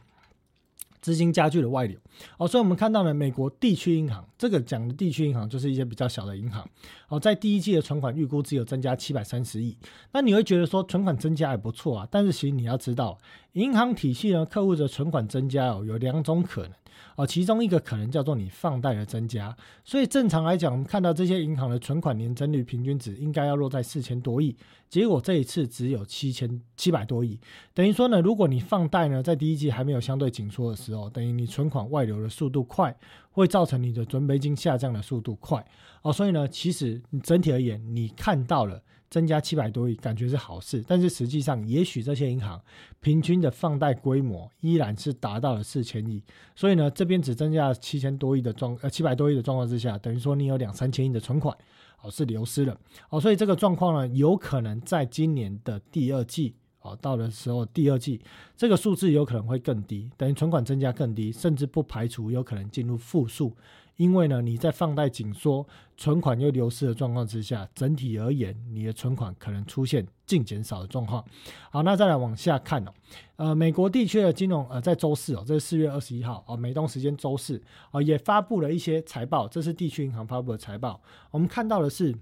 资金加剧的外流。哦，所以我们看到呢，美国地区银行，这个讲的地区银行就是一些比较小的银行。哦，在第一季的存款预估只有增加七百三十亿。那你会觉得说存款增加也不错啊，但是其实你要知道，银行体系呢，客户的存款增加哦，有两种可能。哦，其中一个可能叫做你放贷的增加，所以正常来讲，我们看到这些银行的存款年增率平均值应该要落在四千多亿，结果这一次只有七千七百多亿，等于说呢，如果你放贷呢，在第一季还没有相对紧缩的时候，等于你存款外流的速度快，会造成你的准备金下降的速度快。哦，所以呢，其实整体而言，你看到了。增加七百多亿，感觉是好事，但是实际上，也许这些银行平均的放贷规模依然是达到了四千亿，所以呢，这边只增加七千多亿的状呃七百多亿的状况之下，等于说你有两三千亿的存款哦是流失了。哦，所以这个状况呢，有可能在今年的第二季哦到的时候，第二季这个数字有可能会更低，等于存款增加更低，甚至不排除有可能进入负数。因为呢，你在放贷紧缩、存款又流失的状况之下，整体而言，你的存款可能出现净减少的状况。好，那再来往下看哦，呃，美国地区的金融呃，在周四哦，这是四月二十一号哦，美东时间周四哦，也发布了一些财报，这是地区银行发布的财报。我们看到的是，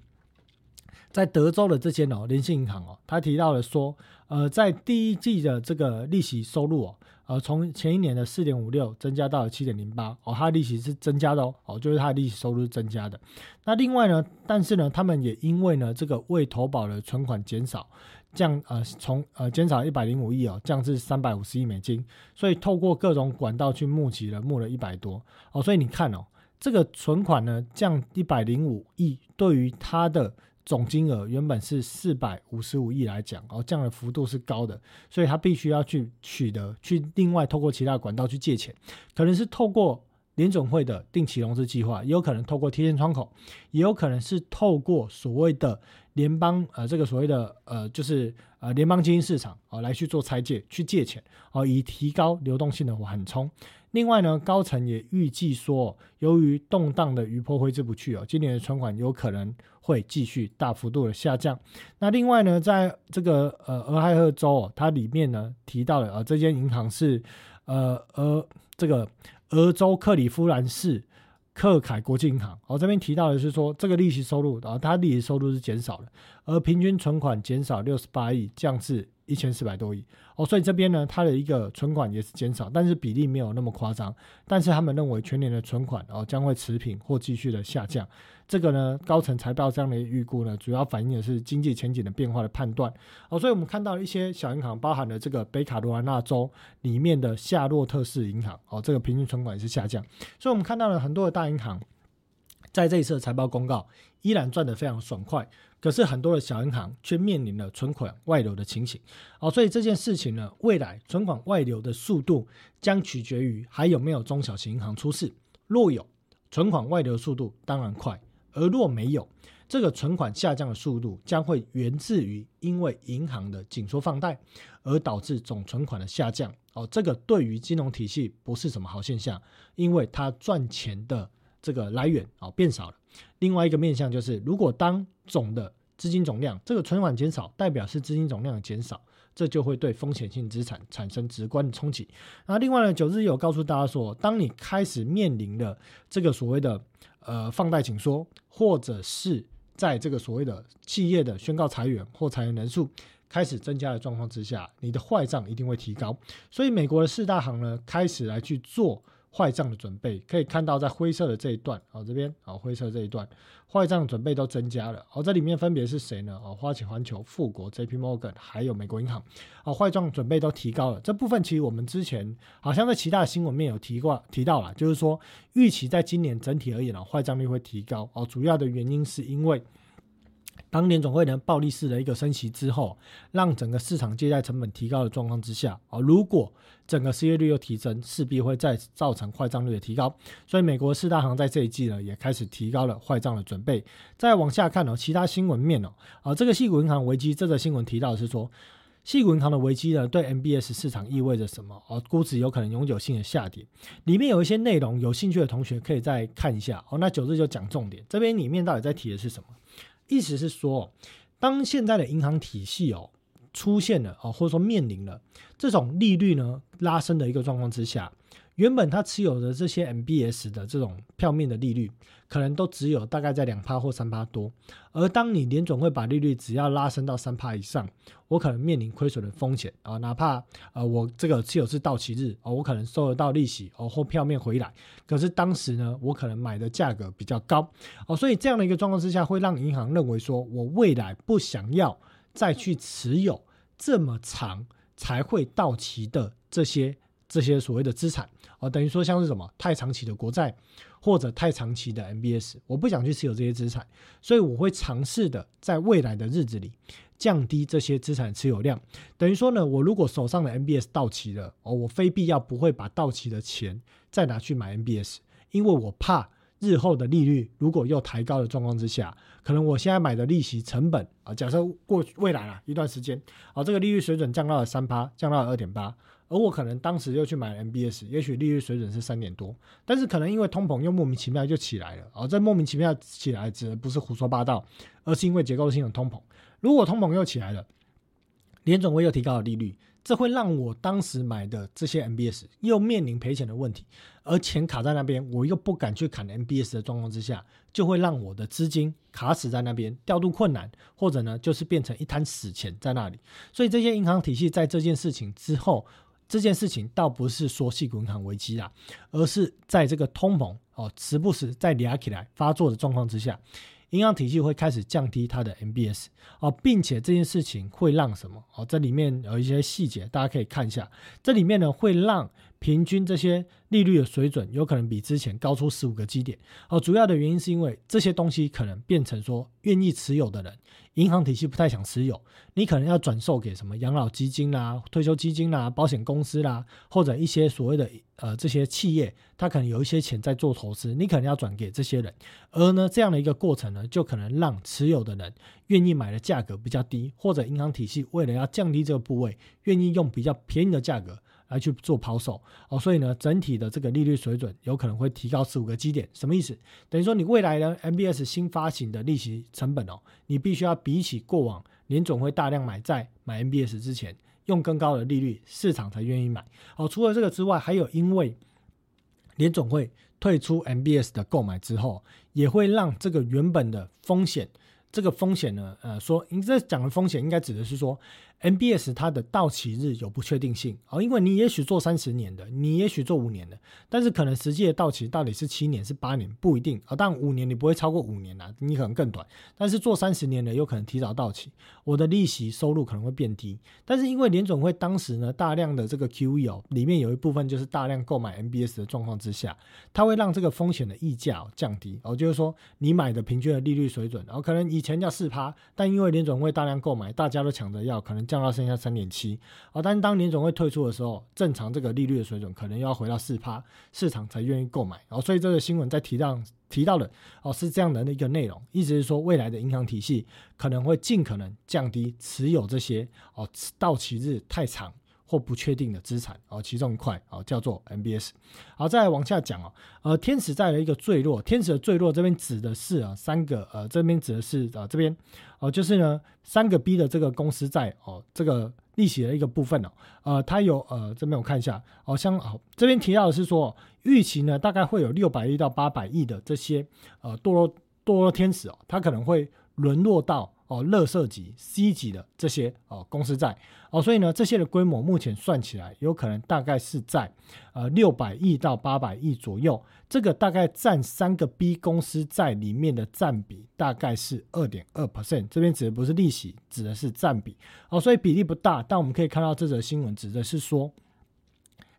在德州的这间哦，联信银行哦，他提到了说，呃，在第一季的这个利息收入哦。呃，从前一年的四点五六增加到了七点零八，哦，它的利息是增加的哦，哦，就是它的利息收入增加的。那另外呢，但是呢，他们也因为呢这个未投保的存款减少，降呃从呃减少一百零五亿哦，降至三百五十亿美金，所以透过各种管道去募集了，募了一百多哦，所以你看哦，这个存款呢降一百零五亿，对于它的。总金额原本是四百五十五亿来讲，哦，这样的幅度是高的，所以他必须要去取得，去另外透过其他管道去借钱，可能是透过联总会的定期融资计划，也有可能透过贴现窗口，也有可能是透过所谓的联邦呃这个所谓的呃就是呃联邦基金市场哦来去做拆借去借钱哦，以提高流动性的缓冲。另外呢，高层也预计说，由于动荡的余波挥之不去哦，今年的存款有可能会继续大幅度的下降。那另外呢，在这个呃俄亥俄州哦，它里面呢提到了啊这间银行是呃俄这个俄州克里夫兰市克凯国际银行哦，这边提到的是说这个利息收入啊，它利息收入是减少了，而平均存款减少六十八亿，降至。一千四百多亿哦，所以这边呢，它的一个存款也是减少，但是比例没有那么夸张。但是他们认为全年的存款哦将会持平或继续的下降。这个呢，高层财报这样的预估呢，主要反映的是经济前景的变化的判断哦。所以我们看到一些小银行，包含了这个北卡罗来纳州里面的夏洛特市银行哦，这个平均存款也是下降。所以我们看到了很多的大银行在这一次的财报公告依然赚得非常爽快。可是很多的小银行却面临了存款外流的情形，哦，所以这件事情呢，未来存款外流的速度将取决于还有没有中小型银行出事。若有存款外流速度当然快，而若没有，这个存款下降的速度将会源自于因为银行的紧缩放贷而导致总存款的下降。哦，这个对于金融体系不是什么好现象，因为它赚钱的这个来源哦变少了。另外一个面向就是，如果当总的资金总量这个存款减少，代表是资金总量的减少，这就会对风险性资产产生直观的冲击。那另外呢，九日有告诉大家说，当你开始面临了这个所谓的呃放贷紧缩，或者是在这个所谓的企业的宣告裁员或裁员人数开始增加的状况之下，你的坏账一定会提高。所以美国的四大行呢，开始来去做。坏账的准备可以看到，在灰色的这一段，哦，这边，哦，灰色这一段，坏账准备都增加了，哦，这里面分别是谁呢？哦，花旗环球、富国、J.P. Morgan，还有美国银行，哦，坏账准备都提高了。这部分其实我们之前好像在其他的新闻面有提过，提到了，就是说预期在今年整体而言，呢，坏账率会提高，哦，主要的原因是因为当年总会呢暴力式的一个升息之后，让整个市场借贷成本提高的状况之下，哦，如果整个失业率又提升，势必会再造成坏账率的提高。所以美国四大行在这一季呢也开始提高了坏账的准备。再往下看哦，其他新闻面哦，啊，这个细谷银行危机，这则新闻提到的是说，细谷银行的危机呢对 MBS 市场意味着什么？哦，估值有可能永久性的下跌。里面有一些内容，有兴趣的同学可以再看一下。哦，那九日就讲重点，这边里面到底在提的是什么？意思是说，当现在的银行体系哦出现了哦，或者说面临了这种利率呢拉升的一个状况之下。原本他持有的这些 MBS 的这种票面的利率，可能都只有大概在两趴或三趴多。而当你联总会把利率只要拉升到三趴以上，我可能面临亏损的风险啊，哪怕呃我这个持有是到期日哦，我可能收得到利息哦或票面回来，可是当时呢，我可能买的价格比较高哦，所以这样的一个状况之下，会让银行认为说我未来不想要再去持有这么长才会到期的这些这些所谓的资产。哦，等于说像是什么太长期的国债，或者太长期的 MBS，我不想去持有这些资产，所以我会尝试的在未来的日子里降低这些资产持有量。等于说呢，我如果手上的 MBS 到期了，哦，我非必要不会把到期的钱再拿去买 MBS，因为我怕日后的利率如果又抬高的状况之下，可能我现在买的利息成本啊，假设过未来啊一段时间，啊这个利率水准降到了三趴，降到了二点八。而我可能当时又去买 MBS，也许利率水准是三点多，但是可能因为通膨又莫名其妙就起来了哦，这莫名其妙起来指的不是胡说八道，而是因为结构性的通膨。如果通膨又起来了，联总会又提高了利率，这会让我当时买的这些 MBS 又面临赔钱的问题，而钱卡在那边，我又不敢去砍 MBS 的状况之下，就会让我的资金卡死在那边，调度困难，或者呢就是变成一滩死钱在那里。所以这些银行体系在这件事情之后。这件事情倒不是说系股银行危机啦，而是在这个通膨哦时不时在压起来发作的状况之下，银行体系会开始降低它的 MBS 哦，并且这件事情会让什么哦？这里面有一些细节，大家可以看一下。这里面呢会让平均这些利率的水准有可能比之前高出十五个基点哦。主要的原因是因为这些东西可能变成说愿意持有的人。银行体系不太想持有，你可能要转售给什么养老基金啦、退休基金啦、保险公司啦，或者一些所谓的呃这些企业，它可能有一些钱在做投资，你可能要转给这些人。而呢这样的一个过程呢，就可能让持有的人愿意买的价格比较低，或者银行体系为了要降低这个部位，愿意用比较便宜的价格。来去做抛售哦，所以呢，整体的这个利率水准有可能会提高十五个基点，什么意思？等于说你未来的 MBS 新发行的利息成本哦，你必须要比起过往联总会大量买债买 MBS 之前，用更高的利率，市场才愿意买。哦，除了这个之外，还有因为联总会退出 MBS 的购买之后，也会让这个原本的风险，这个风险呢，呃，说你这讲的风险应该指的是说。MBS 它的到期日有不确定性哦，因为你也许做三十年的，你也许做五年的，但是可能实际的到期到底是七年是八年不一定啊。但五年你不会超过五年啊，你可能更短。但是做三十年的有可能提早到期，我的利息收入可能会变低。但是因为联总会当时呢大量的这个 QE 哦，里面有一部分就是大量购买 MBS 的状况之下，它会让这个风险的溢价降低哦，就是说你买的平均的利率水准，然后可能以前叫四趴，但因为联总会大量购买，大家都抢着要，可能。降到剩下三点七啊，但是当年总会退出的时候，正常这个利率的水准可能要回到四趴，市场才愿意购买。然后，所以这个新闻在提到提到的哦，是这样的一个内容，意思是说，未来的银行体系可能会尽可能降低持有这些哦到期日太长。或不确定的资产哦，其中一块哦叫做 MBS。好，再往下讲哦，呃，天使债的一个坠落，天使的坠落这边指的是啊三个呃这边指的是啊这边哦就是呢三个 B 的这个公司债哦这个利息的一个部分哦，呃它有呃这边我看一下哦像哦这边提到的是说预期呢大概会有六百亿到八百亿的这些呃堕落堕落天使哦，它可能会沦落到。哦，乐色级、C 级的这些哦公司债。哦，所以呢，这些的规模目前算起来，有可能大概是在呃六百亿到八百亿左右，这个大概占三个 B 公司债里面的占比大概是二点二。percent，这边指的不是利息，指的是占比。哦，所以比例不大，但我们可以看到这则新闻指的是说。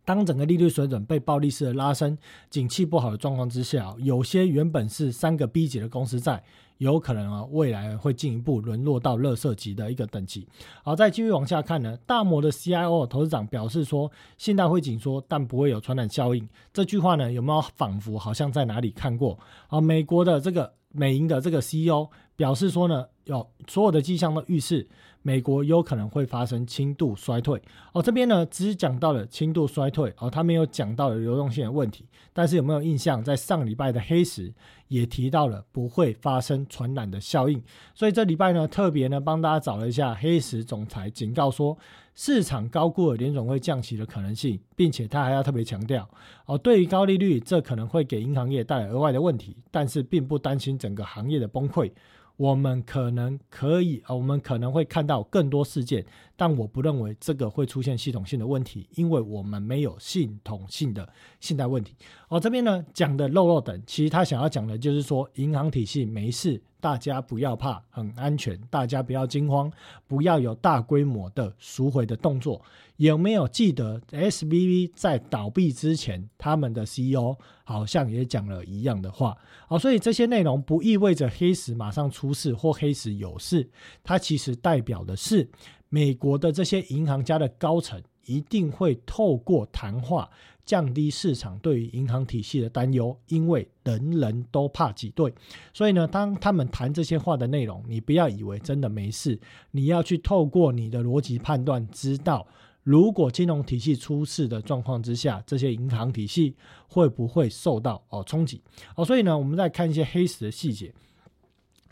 当整个利率水准被暴力式的拉升，景气不好的状况之下，有些原本是三个 B 级的公司债，有可能啊未来会进一步沦落到垃圾级的一个等级。好，再继续往下看呢，大摩的 CIO 投资长表示说，信贷会紧缩，但不会有传染效应。这句话呢，有没有仿佛好像在哪里看过？啊，美国的这个美银的这个 CEO 表示说呢，有所有的迹象都预示。美国有可能会发生轻度衰退哦，这边呢只讲到了轻度衰退哦，他没有讲到了流动性的问题。但是有没有印象，在上礼拜的黑石也提到了不会发生传染的效应，所以这礼拜呢特别呢帮大家找了一下黑石总裁警告说，市场高估了联总会降息的可能性，并且他还要特别强调哦，对于高利率这可能会给银行业带来额外的问题，但是并不担心整个行业的崩溃。我们可能可以啊，我们可能会看到更多事件，但我不认为这个会出现系统性的问题，因为我们没有系统性的信贷问题。哦，这边呢讲的漏漏等，其实他想要讲的就是说，银行体系没事。大家不要怕，很安全。大家不要惊慌，不要有大规模的赎回的动作。有没有记得 S B B 在倒闭之前，他们的 C E O 好像也讲了一样的话？好，所以这些内容不意味着黑石马上出事或黑石有事，它其实代表的是美国的这些银行家的高层一定会透过谈话。降低市场对于银行体系的担忧，因为人人都怕挤兑，所以呢，当他们谈这些话的内容，你不要以为真的没事，你要去透过你的逻辑判断，知道如果金融体系出事的状况之下，这些银行体系会不会受到哦冲击哦。所以呢，我们再看一些黑石的细节，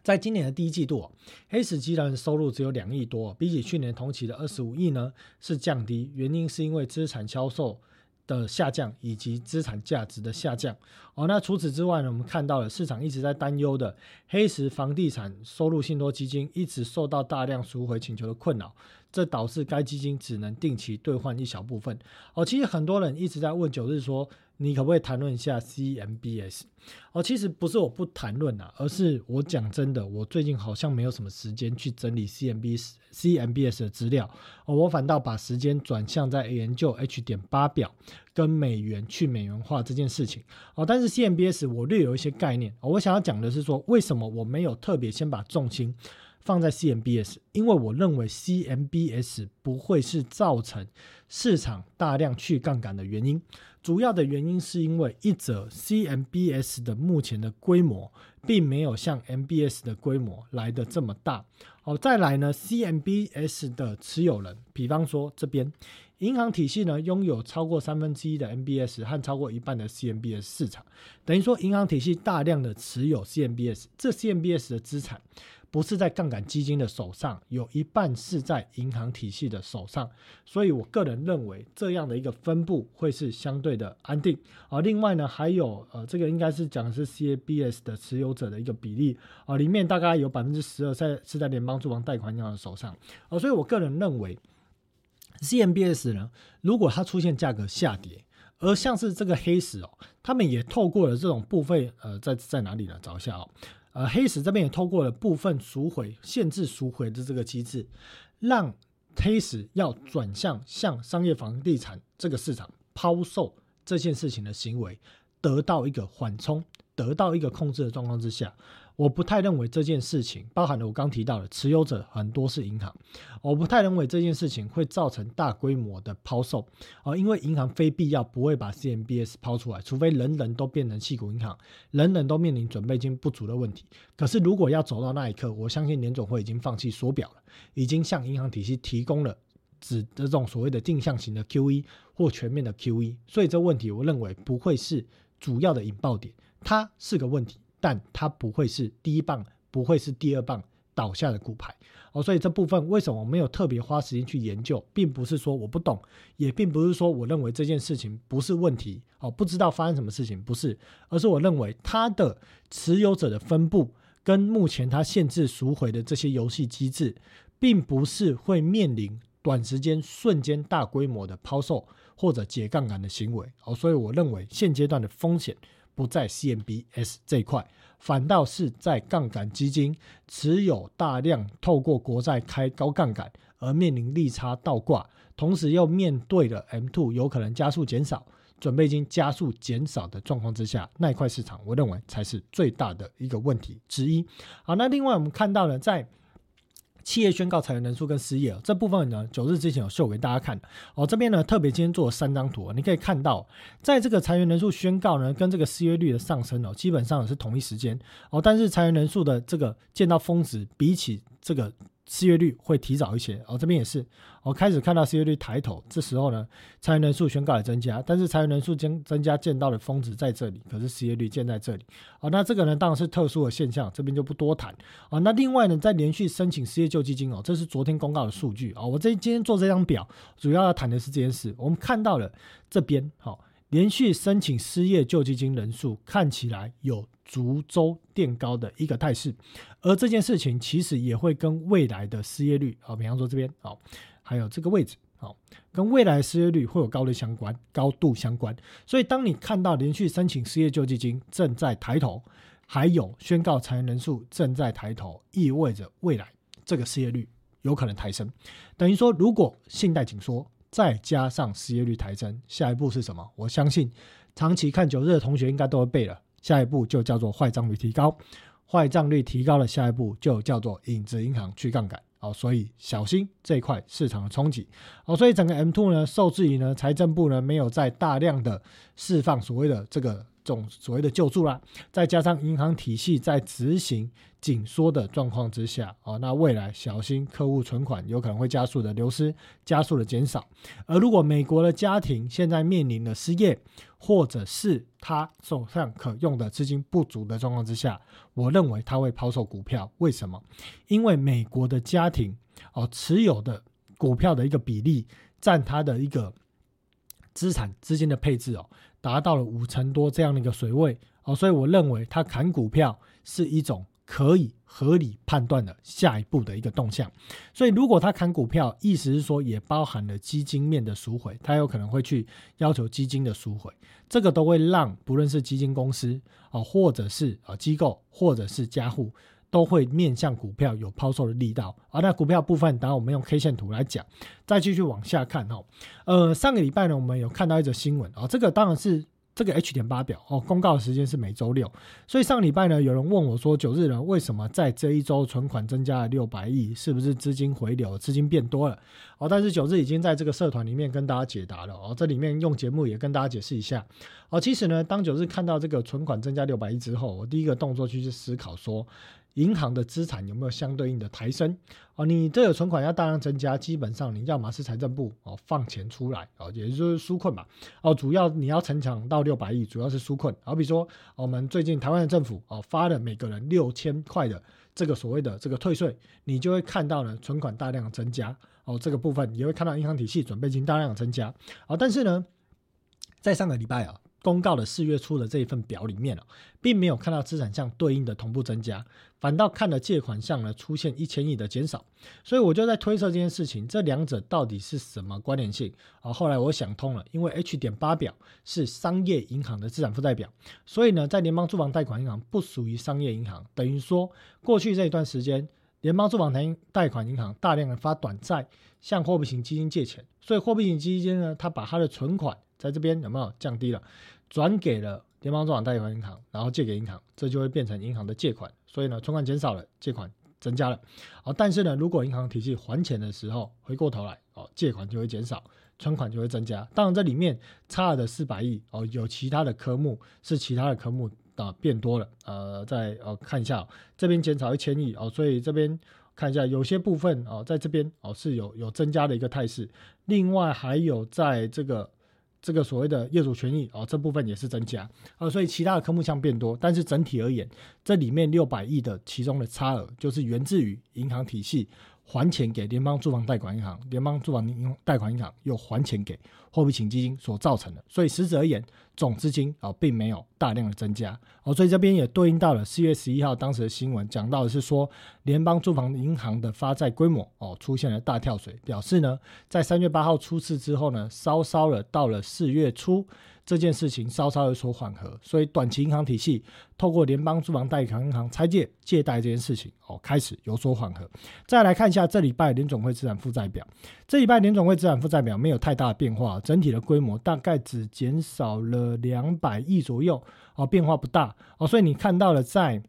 在今年的第一季度，黑石集团收入只有两亿多，比起去年同期的二十五亿呢是降低，原因是因为资产销售。的下降以及资产价值的下降哦，那除此之外呢，我们看到了市场一直在担忧的黑石房地产收入信托基金一直受到大量赎回请求的困扰，这导致该基金只能定期兑换一小部分哦。其实很多人一直在问九日说。你可不可以谈论一下 CMBS？哦，其实不是我不谈论啊，而是我讲真的，我最近好像没有什么时间去整理 CMBS CMBS 的资料哦，我反倒把时间转向在研究 H 点八表跟美元去美元化这件事情哦。但是 CMBS 我略有一些概念，我想要讲的是说，为什么我没有特别先把重心。放在 CMBS，因为我认为 CMBS 不会是造成市场大量去杠杆的原因。主要的原因是因为一则 CMBS 的目前的规模并没有像 MBS 的规模来的这么大。好，再来呢，CMBS 的持有人，比方说这边银行体系呢，拥有超过三分之一的 MBS 和超过一半的 CMBS 市场，等于说银行体系大量的持有 CMBS，这 CMBS 的资产。不是在杠杆基金的手上，有一半是在银行体系的手上，所以我个人认为这样的一个分布会是相对的安定。而另外呢，还有呃，这个应该是讲的是 CABS 的持有者的一个比例啊，里面大概有百分之十二在是在联邦住房贷款银行的手上啊，所以我个人认为 CMBS 呢，如果它出现价格下跌，而像是这个黑石哦，他们也透过了这种部分呃，在在哪里呢？找一下哦。呃，黑石这边也透过了部分赎回、限制赎回的这个机制，让黑石要转向向商业房地产这个市场抛售这件事情的行为得到一个缓冲，得到一个控制的状况之下。我不太认为这件事情包含了我刚提到的持有者很多是银行，我不太认为这件事情会造成大规模的抛售啊，因为银行非必要不会把 CMBS 抛出来，除非人人都变成细股银行，人人都面临准备金不足的问题。可是如果要走到那一刻，我相信联总会已经放弃缩表了，已经向银行体系提供了指这种所谓的定向型的 QE 或全面的 QE，所以这问题我认为不会是主要的引爆点，它是个问题。但它不会是第一棒，不会是第二棒倒下的骨牌哦，所以这部分为什么我没有特别花时间去研究，并不是说我不懂，也并不是说我认为这件事情不是问题哦，不知道发生什么事情不是，而是我认为它的持有者的分布跟目前它限制赎回的这些游戏机制，并不是会面临短时间瞬间大规模的抛售或者解杠杆的行为哦，所以我认为现阶段的风险。不在 CMBS 这一块，反倒是在杠杆基金持有大量透过国债开高杠杆而面临利差倒挂，同时又面对了 M two 有可能加速减少。准备金加速减少的状况之下，那一块市场，我认为才是最大的一个问题之一。好，那另外我们看到了，在企业宣告裁员人数跟失业这部分呢，九日之前有秀给大家看的。哦，这边呢特别今天做了三张图，你可以看到，在这个裁员人数宣告呢，跟这个失业率的上升哦，基本上是同一时间哦，但是裁员人数的这个见到峰值，比起这个。失业率会提早一些，哦，这边也是，我开始看到失业率抬头，这时候呢，裁员人数宣告了增加，但是裁员人数增增加见到的峰值在这里，可是失业率见在这里，哦，那这个呢当然是特殊的现象，这边就不多谈，啊，那另外呢，在连续申请失业救济金哦，这是昨天公告的数据，哦，我这今天做这张表，主要要谈的是这件事，我们看到了这边，好。连续申请失业救济金人数看起来有逐周垫高的一个态势，而这件事情其实也会跟未来的失业率啊，比方说这边啊，还有这个位置啊，跟未来失业率会有高的相关高度相关。所以当你看到连续申请失业救济金正在抬头，还有宣告裁员人数正在抬头，意味着未来这个失业率有可能抬升。等于说，如果信贷紧缩。再加上失业率抬升，下一步是什么？我相信长期看九日的同学应该都会背了。下一步就叫做坏账率提高，坏账率提高了，下一步就叫做影子银行去杠杆。哦，所以小心这一块市场的冲击。哦，所以整个 M two 呢，受制于呢财政部呢没有在大量的释放所谓的这个。种所谓的救助啦，再加上银行体系在执行紧缩的状况之下，哦，那未来小心客户存款有可能会加速的流失，加速的减少。而如果美国的家庭现在面临了失业，或者是他手上可用的资金不足的状况之下，我认为他会抛售股票。为什么？因为美国的家庭哦持有的股票的一个比例占他的一个资产资金的配置哦。达到了五成多这样的一个水位哦，所以我认为它砍股票是一种可以合理判断的下一步的一个动向。所以如果它砍股票，意思是说也包含了基金面的赎回，它有可能会去要求基金的赎回，这个都会让不论是基金公司啊，或者是啊机构，或者是家户。都会面向股票有抛售的力道啊，那股票部分，当然我们用 K 线图来讲，再继续往下看哈。呃，上个礼拜呢，我们有看到一则新闻啊，这个当然是这个 H 点八表哦，公告的时间是每周六，所以上礼拜呢，有人问我说，九日呢为什么在这一周存款增加了六百亿，是不是资金回流，资金变多了？哦，但是九日已经在这个社团里面跟大家解答了哦，这里面用节目也跟大家解释一下哦。其实呢，当九日看到这个存款增加六百亿之后，我第一个动作去思考说。银行的资产有没有相对应的抬升？哦，你这个存款要大量增加，基本上你要么是财政部哦放钱出来哦，也就是纾困嘛。哦，主要你要成长到六百亿，主要是纾困。好比说，我们最近台湾的政府哦发了每个人六千块的这个所谓的这个退税，你就会看到呢存款大量增加哦，这个部分也会看到银行体系准备金大量的增加。哦，但是呢，在上个礼拜啊。公告的四月初的这一份表里面哦，并没有看到资产项对应的同步增加，反倒看了借款项呢出现一千亿的减少，所以我就在推测这件事情，这两者到底是什么关联性？啊？后来我想通了，因为 H 点八表是商业银行的资产负债表，所以呢，在联邦住房贷款银行不属于商业银行，等于说过去这一段时间，联邦住房贷贷款银行大量的发短债向货币型基金借钱，所以货币型基金呢，它把它的存款在这边有没有降低了？转给了联邦中央贷款银行，然后借给银行，这就会变成银行的借款。所以呢，存款减少了，借款增加了。哦，但是呢，如果银行体系还钱的时候，回过头来，哦，借款就会减少，存款就会增加。当然，这里面差了的四百亿，哦，有其他的科目是其他的科目啊变多了。呃，再呃看一下，这边减少一千亿，哦，所以这边看一下，有些部分哦，在这边哦是有有增加的一个态势。另外还有在这个。这个所谓的业主权益啊，这部分也是增加。啊，所以其他的科目项变多，但是整体而言，这里面六百亿的其中的差额，就是源自于银行体系还钱给联邦住房贷款银行，联邦住房银贷款银行又还钱给货币型基金所造成的，所以实质而言，总资金啊并没有大量的增加哦，所以这边也对应到了四月十一号当时的新闻，讲到的是说联邦住房银行的发债规模哦出现了大跳水，表示呢在三月八号出事之后呢，稍稍的到了四月初。这件事情稍稍有所缓和，所以短期银行体系透过联邦住房贷款银行拆借借贷这件事情哦，开始有所缓和。再来看一下这礼拜联总会资产负债表，这礼拜联总会资产负债表没有太大的变化，整体的规模大概只减少了两百亿左右哦，变化不大哦。所以你看到了在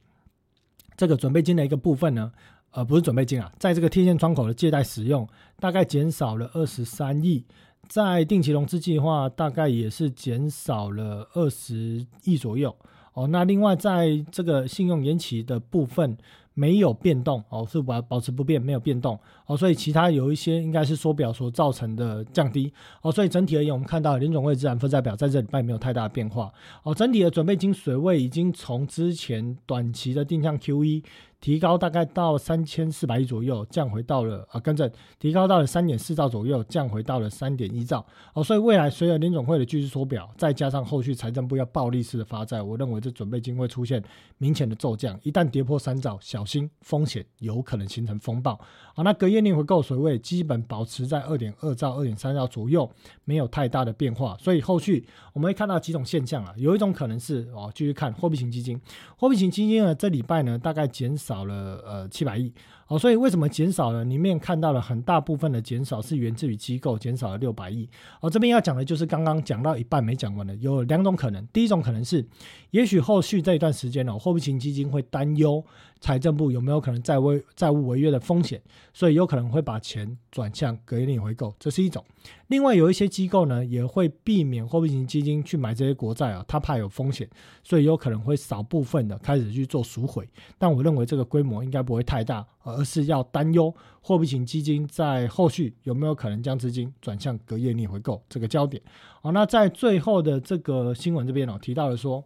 这个准备金的一个部分呢，呃，不是准备金啊，在这个贴现窗口的借贷使用大概减少了二十三亿。在定期融资计划大概也是减少了二十亿左右哦。那另外在这个信用延期的部分没有变动哦，是保保持不变，没有变动哦。所以其他有一些应该是缩表所造成的降低哦。所以整体而言，我们看到联总会资产负债表在这礼拜没有太大的变化哦。整体的准备金水位已经从之前短期的定向 QE。提高大概到三千四百亿左右，降回到了啊，跟着提高到了三点四兆左右，降回到了三点一兆哦。所以未来随着联总会的继续缩表，再加上后续财政部要暴力式的发债，我认为这准备金会出现明显的骤降。一旦跌破三兆，小心风险有可能形成风暴啊。那隔夜逆回购水位基本保持在二点二兆、二点三兆左右，没有太大的变化。所以后续我们会看到几种现象啊，有一种可能是哦，继续看货币型基金，货币型基金呢，这礼拜呢大概减少。少了呃七百亿。所以为什么减少了？里面看到了很大部分的减少是源自于机构减少了六百亿哦。这边要讲的就是刚刚讲到一半没讲完的，有两种可能。第一种可能是，也许后续这一段时间呢，货币型基金会担忧财政部有没有可能债违债务违约的风险，所以有可能会把钱转向隔夜回购，这是一种。另外有一些机构呢，也会避免货币型基金去买这些国债啊，他怕有风险，所以有可能会少部分的开始去做赎回。但我认为这个规模应该不会太大，而是要担忧货币型基金在后续有没有可能将资金转向隔夜逆回购这个焦点。好，那在最后的这个新闻这边哦，提到了说。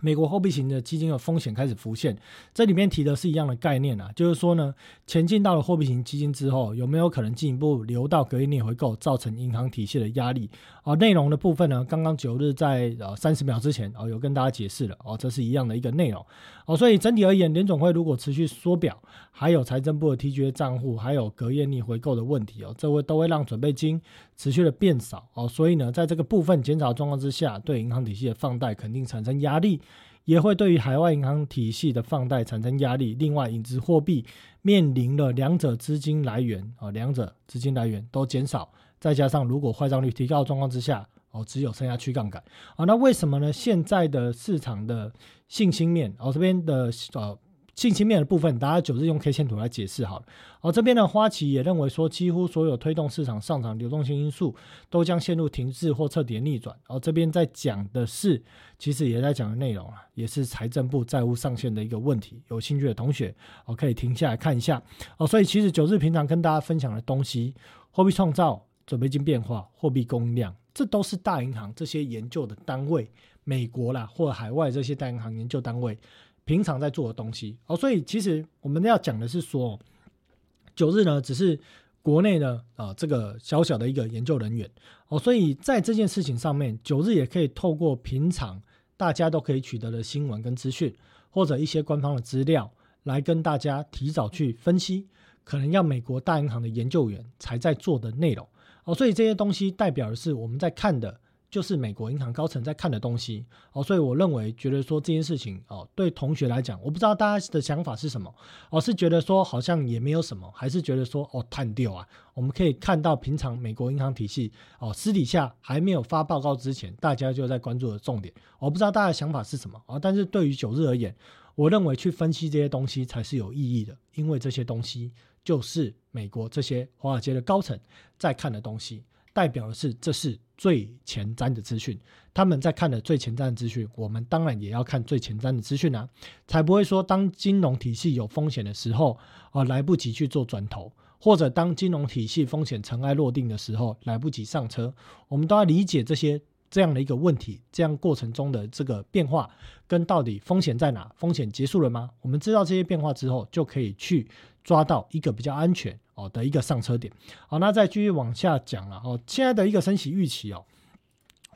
美国货币型的基金的风险开始浮现，这里面提的是一样的概念啊，就是说呢，前进到了货币型基金之后，有没有可能进一步流到隔夜逆回购，造成银行体系的压力？哦，内容的部分呢，刚刚九日在呃三十秒之前哦有跟大家解释了哦，这是一样的一个内容哦，所以整体而言，联总会如果持续缩表，还有财政部的 TGA 账户，还有隔夜逆回购的问题哦，这会都会让准备金持续的变少哦，所以呢，在这个部分减少状况之下，对银行体系的放贷肯定产生压力。也会对于海外银行体系的放贷产生压力。另外，影子货币面临了两者资金来源啊，两者资金来源都减少，再加上如果坏账率提高的状况之下，哦，只有剩下去杠杆啊。那为什么呢？现在的市场的信心面，哦，这边的呃。信息面的部分，大家九日用 K 线图来解释好了。哦，这边的花旗也认为说，几乎所有推动市场上涨流动性因素都将陷入停滞或彻底的逆转。哦，这边在讲的是，其实也在讲的内容啊，也是财政部债务上限的一个问题。有兴趣的同学，哦，可以停下来看一下。哦，所以其实九日平常跟大家分享的东西，货币创造、准备金变化、货币供应量，这都是大银行这些研究的单位，美国啦或海外这些大银行研究单位。平常在做的东西哦，所以其实我们要讲的是说，九日呢只是国内的啊这个小小的一个研究人员哦，所以在这件事情上面，九日也可以透过平常大家都可以取得的新闻跟资讯，或者一些官方的资料，来跟大家提早去分析，可能要美国大银行的研究员才在做的内容哦，所以这些东西代表的是我们在看的。就是美国银行高层在看的东西哦，所以我认为觉得说这件事情哦，对同学来讲，我不知道大家的想法是什么哦，是觉得说好像也没有什么，还是觉得说哦探掉啊？我们可以看到平常美国银行体系哦，私底下还没有发报告之前，大家就在关注的重点，我不知道大家想法是什么啊？但是对于九日而言，我认为去分析这些东西才是有意义的，因为这些东西就是美国这些华尔街的高层在看的东西。代表的是，这是最前瞻的资讯。他们在看的最前瞻的资讯，我们当然也要看最前瞻的资讯啊，才不会说当金融体系有风险的时候，啊来不及去做转投，或者当金融体系风险尘埃落定的时候，来不及上车。我们都要理解这些这样的一个问题，这样过程中的这个变化，跟到底风险在哪？风险结束了吗？我们知道这些变化之后，就可以去抓到一个比较安全。哦的一个上车点，好，那再继续往下讲了哦。现在的一个升息预期哦，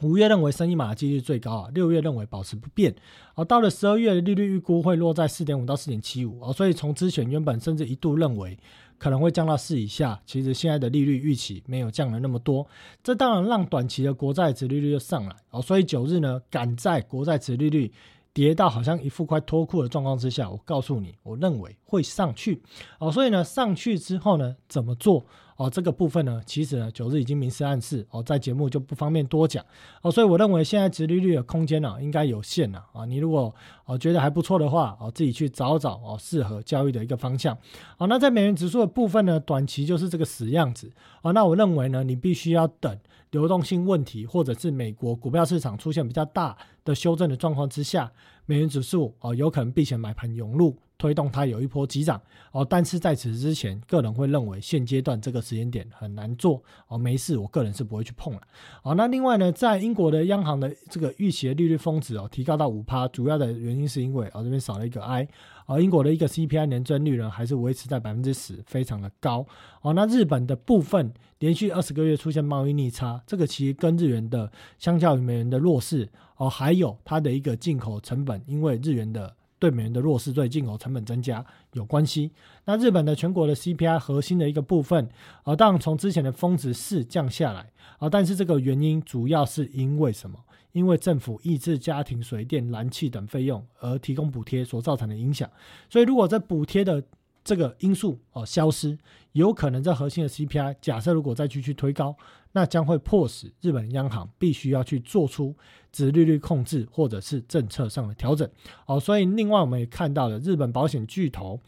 五月认为升一码的几率最高啊，六月认为保持不变，啊，到了十二月的利率预估会落在四点五到四点七五啊，所以从之前原本甚至一度认为可能会降到四以下，其实现在的利率预期没有降了那么多，这当然让短期的国债值利率又上来啊，所以九日呢赶在国债值利率跌到好像一副快脱裤的状况之下，我告诉你，我认为会上去哦，所以呢上去之后呢怎么做？哦，这个部分呢，其实呢，九日已经明示暗示哦，在节目就不方便多讲哦，所以我认为现在殖利率的空间呢，应该有限了啊。你如果哦觉得还不错的话哦，自己去找找哦适合交易的一个方向。好，那在美元指数的部分呢，短期就是这个死样子啊。那我认为呢，你必须要等流动性问题或者是美国股票市场出现比较大的修正的状况之下，美元指数啊有可能避险买盘涌入。推动它有一波急涨哦，但是在此之前，个人会认为现阶段这个时间点很难做哦，没事，我个人是不会去碰了。好，那另外呢，在英国的央行的这个预期的利率峰值哦，提高到五趴，主要的原因是因为哦这边少了一个 I，而英国的一个 CPI 年增率呢还是维持在百分之十，非常的高哦。那日本的部分连续二十个月出现贸易逆差，这个其实跟日元的相较于美元的弱势哦，还有它的一个进口成本，因为日元的。对美元的弱势对进口成本增加有关系。那日本的全国的 CPI 核心的一个部分，啊，当然从之前的峰值四降下来，啊，但是这个原因主要是因为什么？因为政府抑制家庭水电、燃气等费用而提供补贴所造成的影响。所以如果在补贴的这个因素哦消失，有可能这核心的 CPI 假设如果再继续推高，那将会迫使日本央行必须要去做出。指利率控制或者是政策上的调整，哦，所以另外我们也看到了日本保险巨头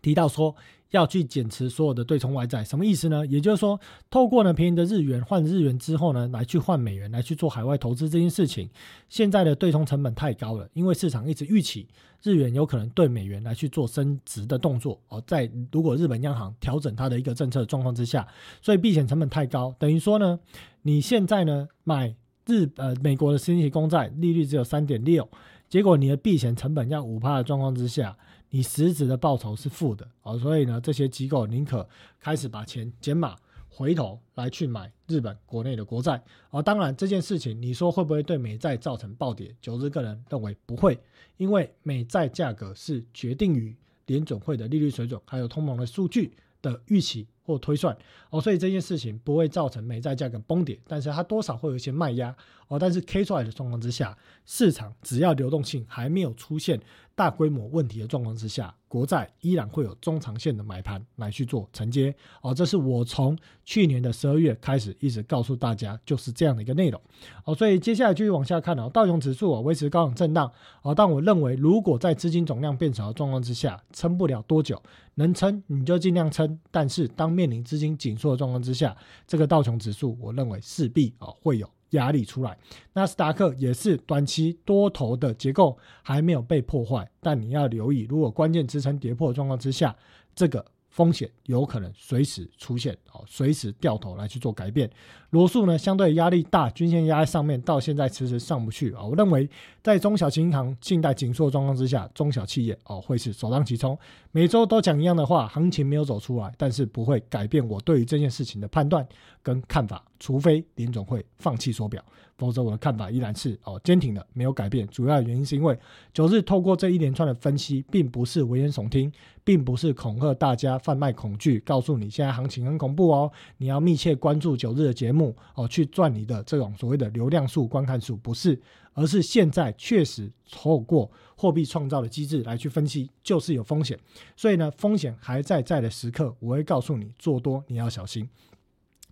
提到说要去减持所有的对冲外债，什么意思呢？也就是说，透过呢便宜的日元换日元之后呢，来去换美元来去做海外投资这件事情，现在的对冲成本太高了，因为市场一直预期日元有可能对美元来去做升值的动作，哦，在如果日本央行调整它的一个政策状况之下，所以避险成本太高，等于说呢，你现在呢买。日呃，美国的十年期公债利率只有三点六，结果你的避险成本要五趴的状况之下，你实质的报酬是负的哦，所以呢，这些机构宁可开始把钱减码，回头来去买日本国内的国债哦。当然这件事情，你说会不会对美债造成暴跌？九日个人认为不会，因为美债价格是决定于联总会的利率水准，还有通膨的数据的预期。或推算哦，所以这件事情不会造成美债价格崩跌，但是它多少会有一些卖压哦。但是 K 出来的状况之下，市场只要流动性还没有出现大规模问题的状况之下，国债依然会有中长线的买盘来去做承接哦。这是我从去年的十二月开始一直告诉大家，就是这样的一个内容哦。所以接下来继续往下看哦，道琼指数啊维持高档震荡哦，但我认为如果在资金总量变少的状况之下，撑不了多久。能撑你就尽量撑，但是当面临资金紧缩的状况之下，这个道琼指数我认为势必啊会有压力出来。纳斯达克也是短期多头的结构还没有被破坏，但你要留意，如果关键支撑跌破状况之下，这个。风险有可能随时出现，哦，随时掉头来去做改变。罗素呢，相对压力大，均线压在上面，到现在迟迟上不去啊。我认为，在中小型银行信贷紧缩状况之下，中小企业哦会是首当其冲。每周都讲一样的话，行情没有走出来，但是不会改变我对于这件事情的判断跟看法，除非林总会放弃缩表。否则，我的看法依然是哦坚挺的，没有改变。主要原因是因为九日透过这一连串的分析，并不是危言耸听，并不是恐吓大家贩卖恐惧，告诉你现在行情很恐怖哦，你要密切关注九日的节目哦，去赚你的这种所谓的流量数、观看数，不是，而是现在确实透过货币创造的机制来去分析，就是有风险。所以呢，风险还在在的时刻，我会告诉你做多你要小心。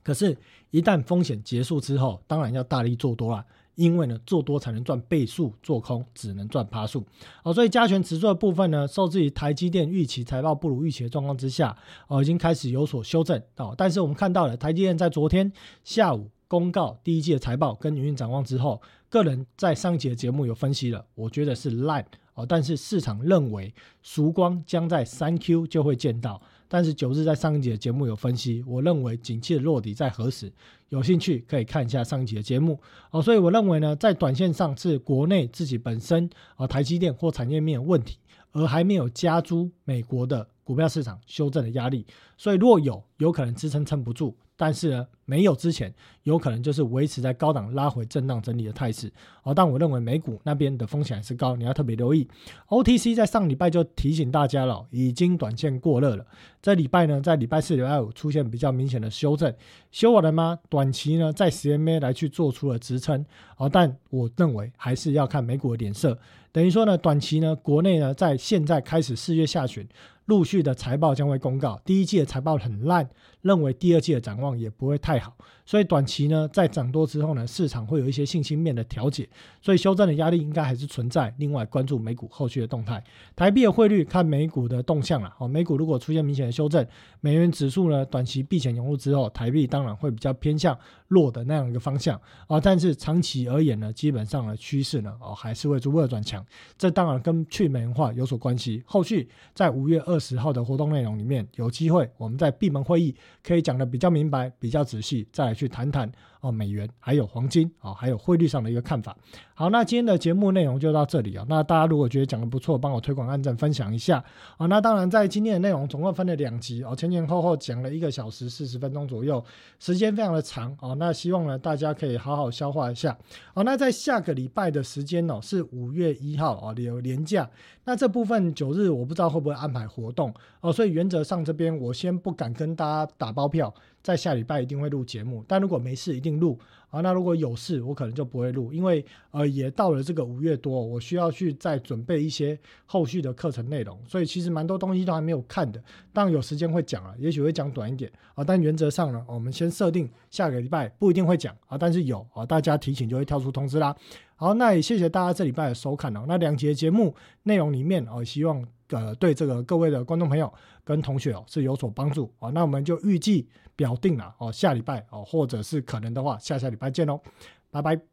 可是，一旦风险结束之后，当然要大力做多了，因为呢，做多才能赚倍数，做空只能赚趴数。哦，所以加权指数的部分呢，受制于台积电预期财报不如预期的状况之下，哦，已经开始有所修正。哦，但是我们看到了台积电在昨天下午公告第一季的财报跟营运展望之后，个人在上一节的节目有分析了，我觉得是烂。哦，但是市场认为曙光将在三 Q 就会见到。但是九日在上一节的节目有分析，我认为景气的落底在何时？有兴趣可以看一下上一节的节目哦。所以我认为呢，在短线上是国内自己本身啊台积电或产业面问题，而还没有加诸美国的股票市场修正的压力。所以若有有可能支撑撑不住。但是呢，没有之前，有可能就是维持在高档拉回震荡整理的态势。哦，但我认为美股那边的风险还是高，你要特别留意。OTC 在上礼拜就提醒大家了，已经短线过热了。这礼拜呢，在礼拜四、礼拜五出现比较明显的修正，修完了吗？短期呢，在十 MA 来去做出了支撑。哦，但我认为还是要看美股的脸色。等于说呢，短期呢，国内呢，在现在开始四月下旬。陆续的财报将会公告，第一季的财报很烂，认为第二季的展望也不会太好，所以短期呢，在涨多之后呢，市场会有一些信心面的调节，所以修正的压力应该还是存在。另外，关注美股后续的动态，台币的汇率看美股的动向了。哦，美股如果出现明显的修正，美元指数呢，短期避险涌入之后，台币当然会比较偏向弱的那样一个方向啊。但是长期而言呢，基本上的趋势呢，哦，还是会逐步的转强。这当然跟去美元化有所关系。后续在五月二。十号的活动内容里面，有机会我们在闭门会议可以讲的比较明白、比较仔细，再来去谈谈哦美元还有黄金啊，还有汇率上的一个看法。好，那今天的节目内容就到这里啊。那大家如果觉得讲的不错，帮我推广、按赞、分享一下啊。那当然，在今天的内容总共分了两集哦，前前后后讲了一个小时四十分钟左右，时间非常的长哦。那希望呢大家可以好好消化一下。好，那在下个礼拜的时间哦，是五月一号哦，有年假。那这部分九日我不知道会不会安排活动哦，所以原则上这边我先不敢跟大家打包票。在下礼拜一定会录节目，但如果没事一定录啊。那如果有事，我可能就不会录，因为呃也到了这个五月多，我需要去再准备一些后续的课程内容，所以其实蛮多东西都还没有看的。但有时间会讲了，也许会讲短一点啊。但原则上呢，我们先设定下个礼拜不一定会讲啊，但是有啊，大家提醒就会跳出通知啦。好，那也谢谢大家这礼拜的收看哦。那两节节目内容里面哦，希望呃对这个各位的观众朋友跟同学哦是有所帮助哦。那我们就预计。表定了哦，下礼拜哦，或者是可能的话，下下礼拜见喽，拜拜。